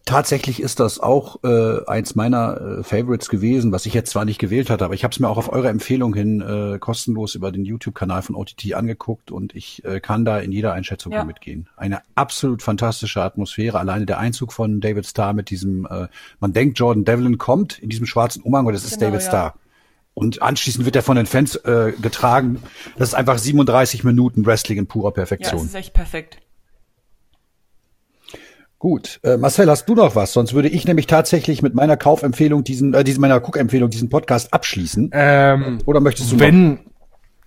[SPEAKER 1] Tatsächlich ist das auch äh, eins meiner äh, Favorites gewesen, was ich jetzt zwar nicht gewählt hatte, aber ich habe es mir auch auf eure Empfehlung hin äh, kostenlos über den YouTube-Kanal von OTT angeguckt und ich äh, kann da in jeder Einschätzung
[SPEAKER 3] Ja.
[SPEAKER 1] mitgehen. Eine absolut fantastische Atmosphäre. Alleine der Einzug von David Starr mit diesem, äh, man denkt, Jordan Devlin kommt in diesem schwarzen Umhang und das ist
[SPEAKER 3] Genau,
[SPEAKER 1] David
[SPEAKER 3] ja.
[SPEAKER 1] Starr. Und anschließend wird er von den Fans äh, getragen. Das ist einfach 37 Minuten Wrestling in purer
[SPEAKER 3] Ja, es
[SPEAKER 1] Perfektion.
[SPEAKER 3] ist echt perfekt.
[SPEAKER 1] Gut, äh, Marcel, hast du noch was? Sonst würde ich nämlich tatsächlich mit meiner Kaufempfehlung diesen, äh, diesen meiner Cook-Empfehlung diesen Podcast abschließen.
[SPEAKER 2] Ähm,
[SPEAKER 1] Oder möchtest du noch?
[SPEAKER 2] wenn,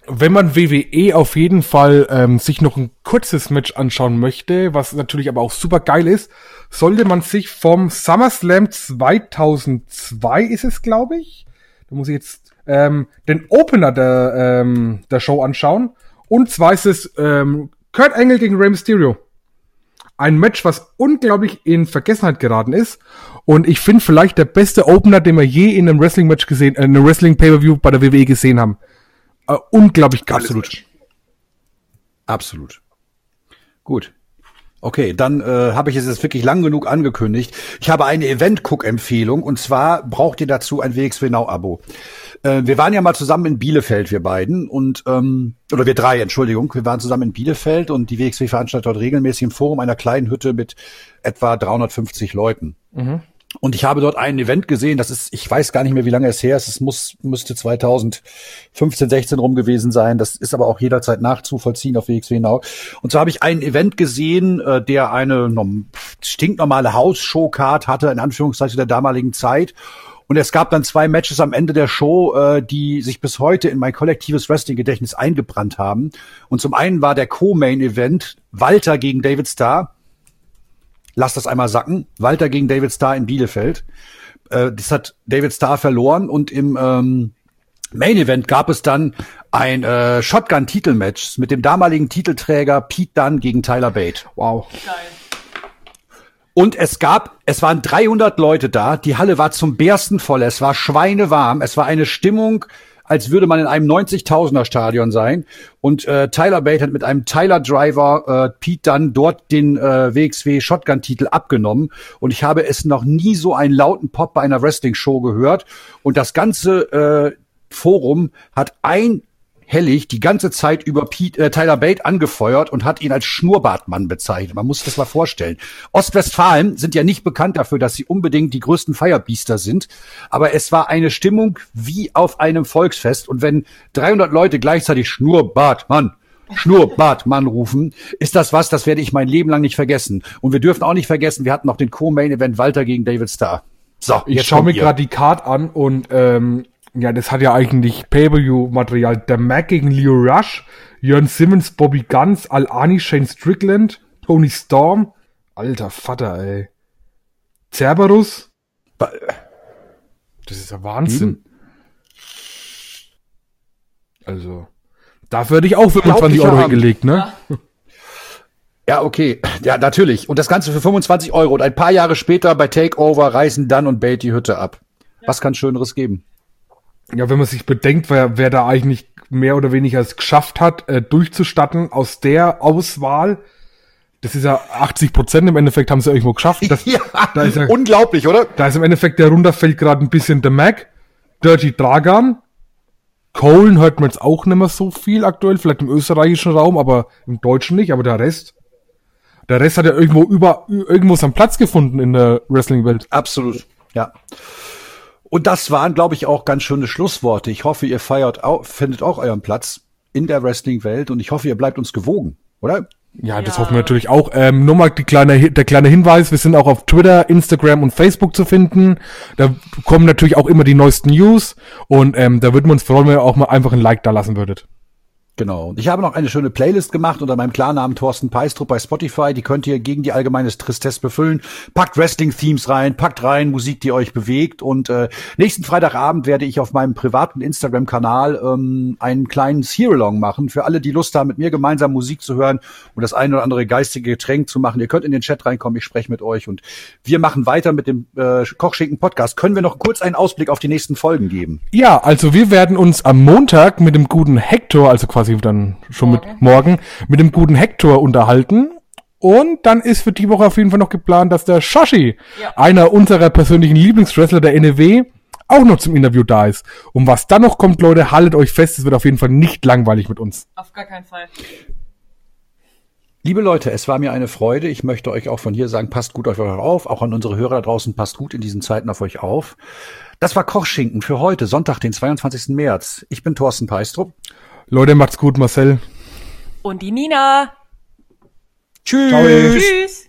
[SPEAKER 2] wenn man WWE auf jeden Fall ähm, sich noch ein kurzes Match anschauen möchte, was natürlich aber auch super geil ist, sollte man sich vom SummerSlam 2002 ist es, glaube ich, da muss ich jetzt ähm, den Opener der, ähm, der Show anschauen. Und zwar ist es ähm, Kurt Angle gegen Rey Mysterio. Ein Match, was unglaublich in Vergessenheit geraten ist. Und ich finde vielleicht der beste Opener, den wir je in einem Wrestling-Match gesehen, äh, in einem Wrestling-Pay-Per-View bei der WWE gesehen haben. Äh, unglaublich geiles
[SPEAKER 1] Absolut.
[SPEAKER 2] Match.
[SPEAKER 1] Absolut. Gut. Okay, dann äh, habe ich es jetzt wirklich lang genug angekündigt. Ich habe eine Event-Cook-Empfehlung und zwar braucht ihr dazu ein WXW Now-Abo. Äh, wir waren ja mal zusammen in Bielefeld, wir beiden, und ähm, oder wir drei, Entschuldigung, wir waren zusammen in Bielefeld und die WXW veranstaltet dort regelmäßig im Forum einer kleinen Hütte mit etwa 350 Leuten. Und ich habe dort ein Event gesehen, das ist, ich weiß gar nicht mehr, wie lange es her ist. Es muss, müsste 2015, 16 rum gewesen sein. Das ist aber auch jederzeit nachzuvollziehen auf WXW Now. Und so habe ich ein Event gesehen, äh, der eine norm- stinknormale House-Show-Card hatte, in Anführungszeichen der damaligen Zeit. Und es gab dann zwei Matches am Ende der Show, äh, die sich bis heute in mein kollektives Wrestling-Gedächtnis eingebrannt haben. Und zum einen war der Co-Main-Event Walter gegen David Starr. Lass das einmal sacken. Walter gegen David Starr in Bielefeld. Äh, das hat David Starr verloren und im ähm, Main Event gab es dann ein äh, Shotgun-Titelmatch mit dem damaligen Titelträger Pete Dunne gegen Tyler Bate.
[SPEAKER 2] Wow.
[SPEAKER 3] Geil.
[SPEAKER 1] Und es gab, es waren 300 Leute da. Die Halle war zum Bersten voll. Es war schweinewarm. Es war eine Stimmung, als würde man in einem 90.000er Stadion sein. Und äh, Tyler Bate hat mit einem Tyler Driver äh, Pete dann dort den äh, WXW Shotgun-Titel abgenommen. Und ich habe es noch nie so einen lauten Pop bei einer Wrestling-Show gehört. Und das ganze äh, Forum hat ein Hellig die ganze Zeit über Pete, äh, Tyler Bate angefeuert und hat ihn als Schnurrbartmann bezeichnet. Man muss sich das mal vorstellen. Ostwestfalen sind ja nicht bekannt dafür, dass sie unbedingt die größten Firebeaster sind. Aber es war eine Stimmung wie auf einem Volksfest. Und wenn 300 Leute gleichzeitig Schnurrbartmann, Schnurrbartmann rufen, ist das was, das werde ich mein Leben lang nicht vergessen. Und wir dürfen auch nicht vergessen, wir hatten noch den Co-Main-Event Walter gegen David Starr. So,
[SPEAKER 2] ich schaue mir gerade die Card an und ähm, ja, das hat ja eigentlich Pay-Per-View-Material. Der Mac gegen Leo Rush, Jörn Simmons, Bobby Guns, Al-Ani, Shane Strickland, Tony Storm. Alter Vater, ey. Cerberus. Das ist ja Wahnsinn. Hm. Also, dafür hätte ich auch 25 Euro hingelegt, ne?
[SPEAKER 1] Ja. okay. Ja, natürlich. Und das Ganze für 25 Euro. Und ein paar Jahre später bei Takeover reißen dann und Bait die Hütte ab. Ja. Was kann Schöneres geben?
[SPEAKER 2] Ja, wenn man sich bedenkt, wer, wer da eigentlich mehr oder weniger es geschafft hat, äh, durchzustatten aus der Auswahl, das ist ja 80 Prozent im Endeffekt haben sie irgendwo geschafft. Das,
[SPEAKER 1] ja, da ist ja, unglaublich, oder?
[SPEAKER 2] Da ist im Endeffekt der runterfällt gerade ein bisschen der Mac, Dirty Dragan, Colen hört man jetzt auch nicht mehr so viel aktuell, vielleicht im österreichischen Raum, aber im deutschen nicht, aber der Rest, der Rest hat ja irgendwo über, irgendwo seinen Platz gefunden in der Wrestling-Welt.
[SPEAKER 1] Absolut, ja. Und das waren, glaube ich, auch ganz schöne Schlussworte. Ich hoffe, ihr feiert auch, findet auch euren Platz in der Wrestling-Welt und ich hoffe, ihr bleibt uns gewogen, oder?
[SPEAKER 2] Ja, das ja. hoffen wir natürlich auch. Ähm, nur mal die kleine, der kleine Hinweis, wir sind auch auf Twitter, Instagram und Facebook zu finden. Da kommen natürlich auch immer die neuesten News und ähm, da würden wir uns freuen, wenn ihr auch mal einfach ein Like da lassen würdet.
[SPEAKER 1] Genau. Und ich habe noch eine schöne Playlist gemacht unter meinem Klarnamen Thorsten Peistrup bei Spotify. Die könnt ihr gegen die allgemeine Tristesse befüllen. Packt Wrestling-Themes rein, packt rein Musik, die euch bewegt. Und äh, nächsten Freitagabend werde ich auf meinem privaten Instagram-Kanal ähm, einen kleinen Hear-Along machen für alle, die Lust haben, mit mir gemeinsam Musik zu hören und das ein oder andere geistige Getränk zu machen. Ihr könnt in den Chat reinkommen, ich spreche mit euch. Und wir machen weiter mit dem äh, Kochschinken-Podcast. Können wir noch kurz einen Ausblick auf die nächsten Folgen geben?
[SPEAKER 2] Ja, also wir werden uns am Montag mit dem guten Hector, also quasi quasi dann schon morgen. mit morgen mit dem guten Hector unterhalten. Und dann ist für die Woche auf jeden Fall noch geplant, dass der Shoshi, ja. einer unserer persönlichen Lieblingswrestler der NEW, auch noch zum Interview da ist. Und was dann noch kommt, Leute, haltet euch fest, es wird auf jeden Fall nicht langweilig mit uns.
[SPEAKER 3] Auf gar keinen Fall.
[SPEAKER 1] Liebe Leute, es war mir eine Freude. Ich möchte euch auch von hier sagen, passt gut auf euch auf. Auch an unsere Hörer da draußen, passt gut in diesen Zeiten auf euch auf. Das war Kochschinken für heute, Sonntag, den 22. März. Ich bin Thorsten Peistrup.
[SPEAKER 2] Leute, macht's gut, Marcel.
[SPEAKER 3] Und die Nina.
[SPEAKER 1] Tschüss. Ciao. Tschüss.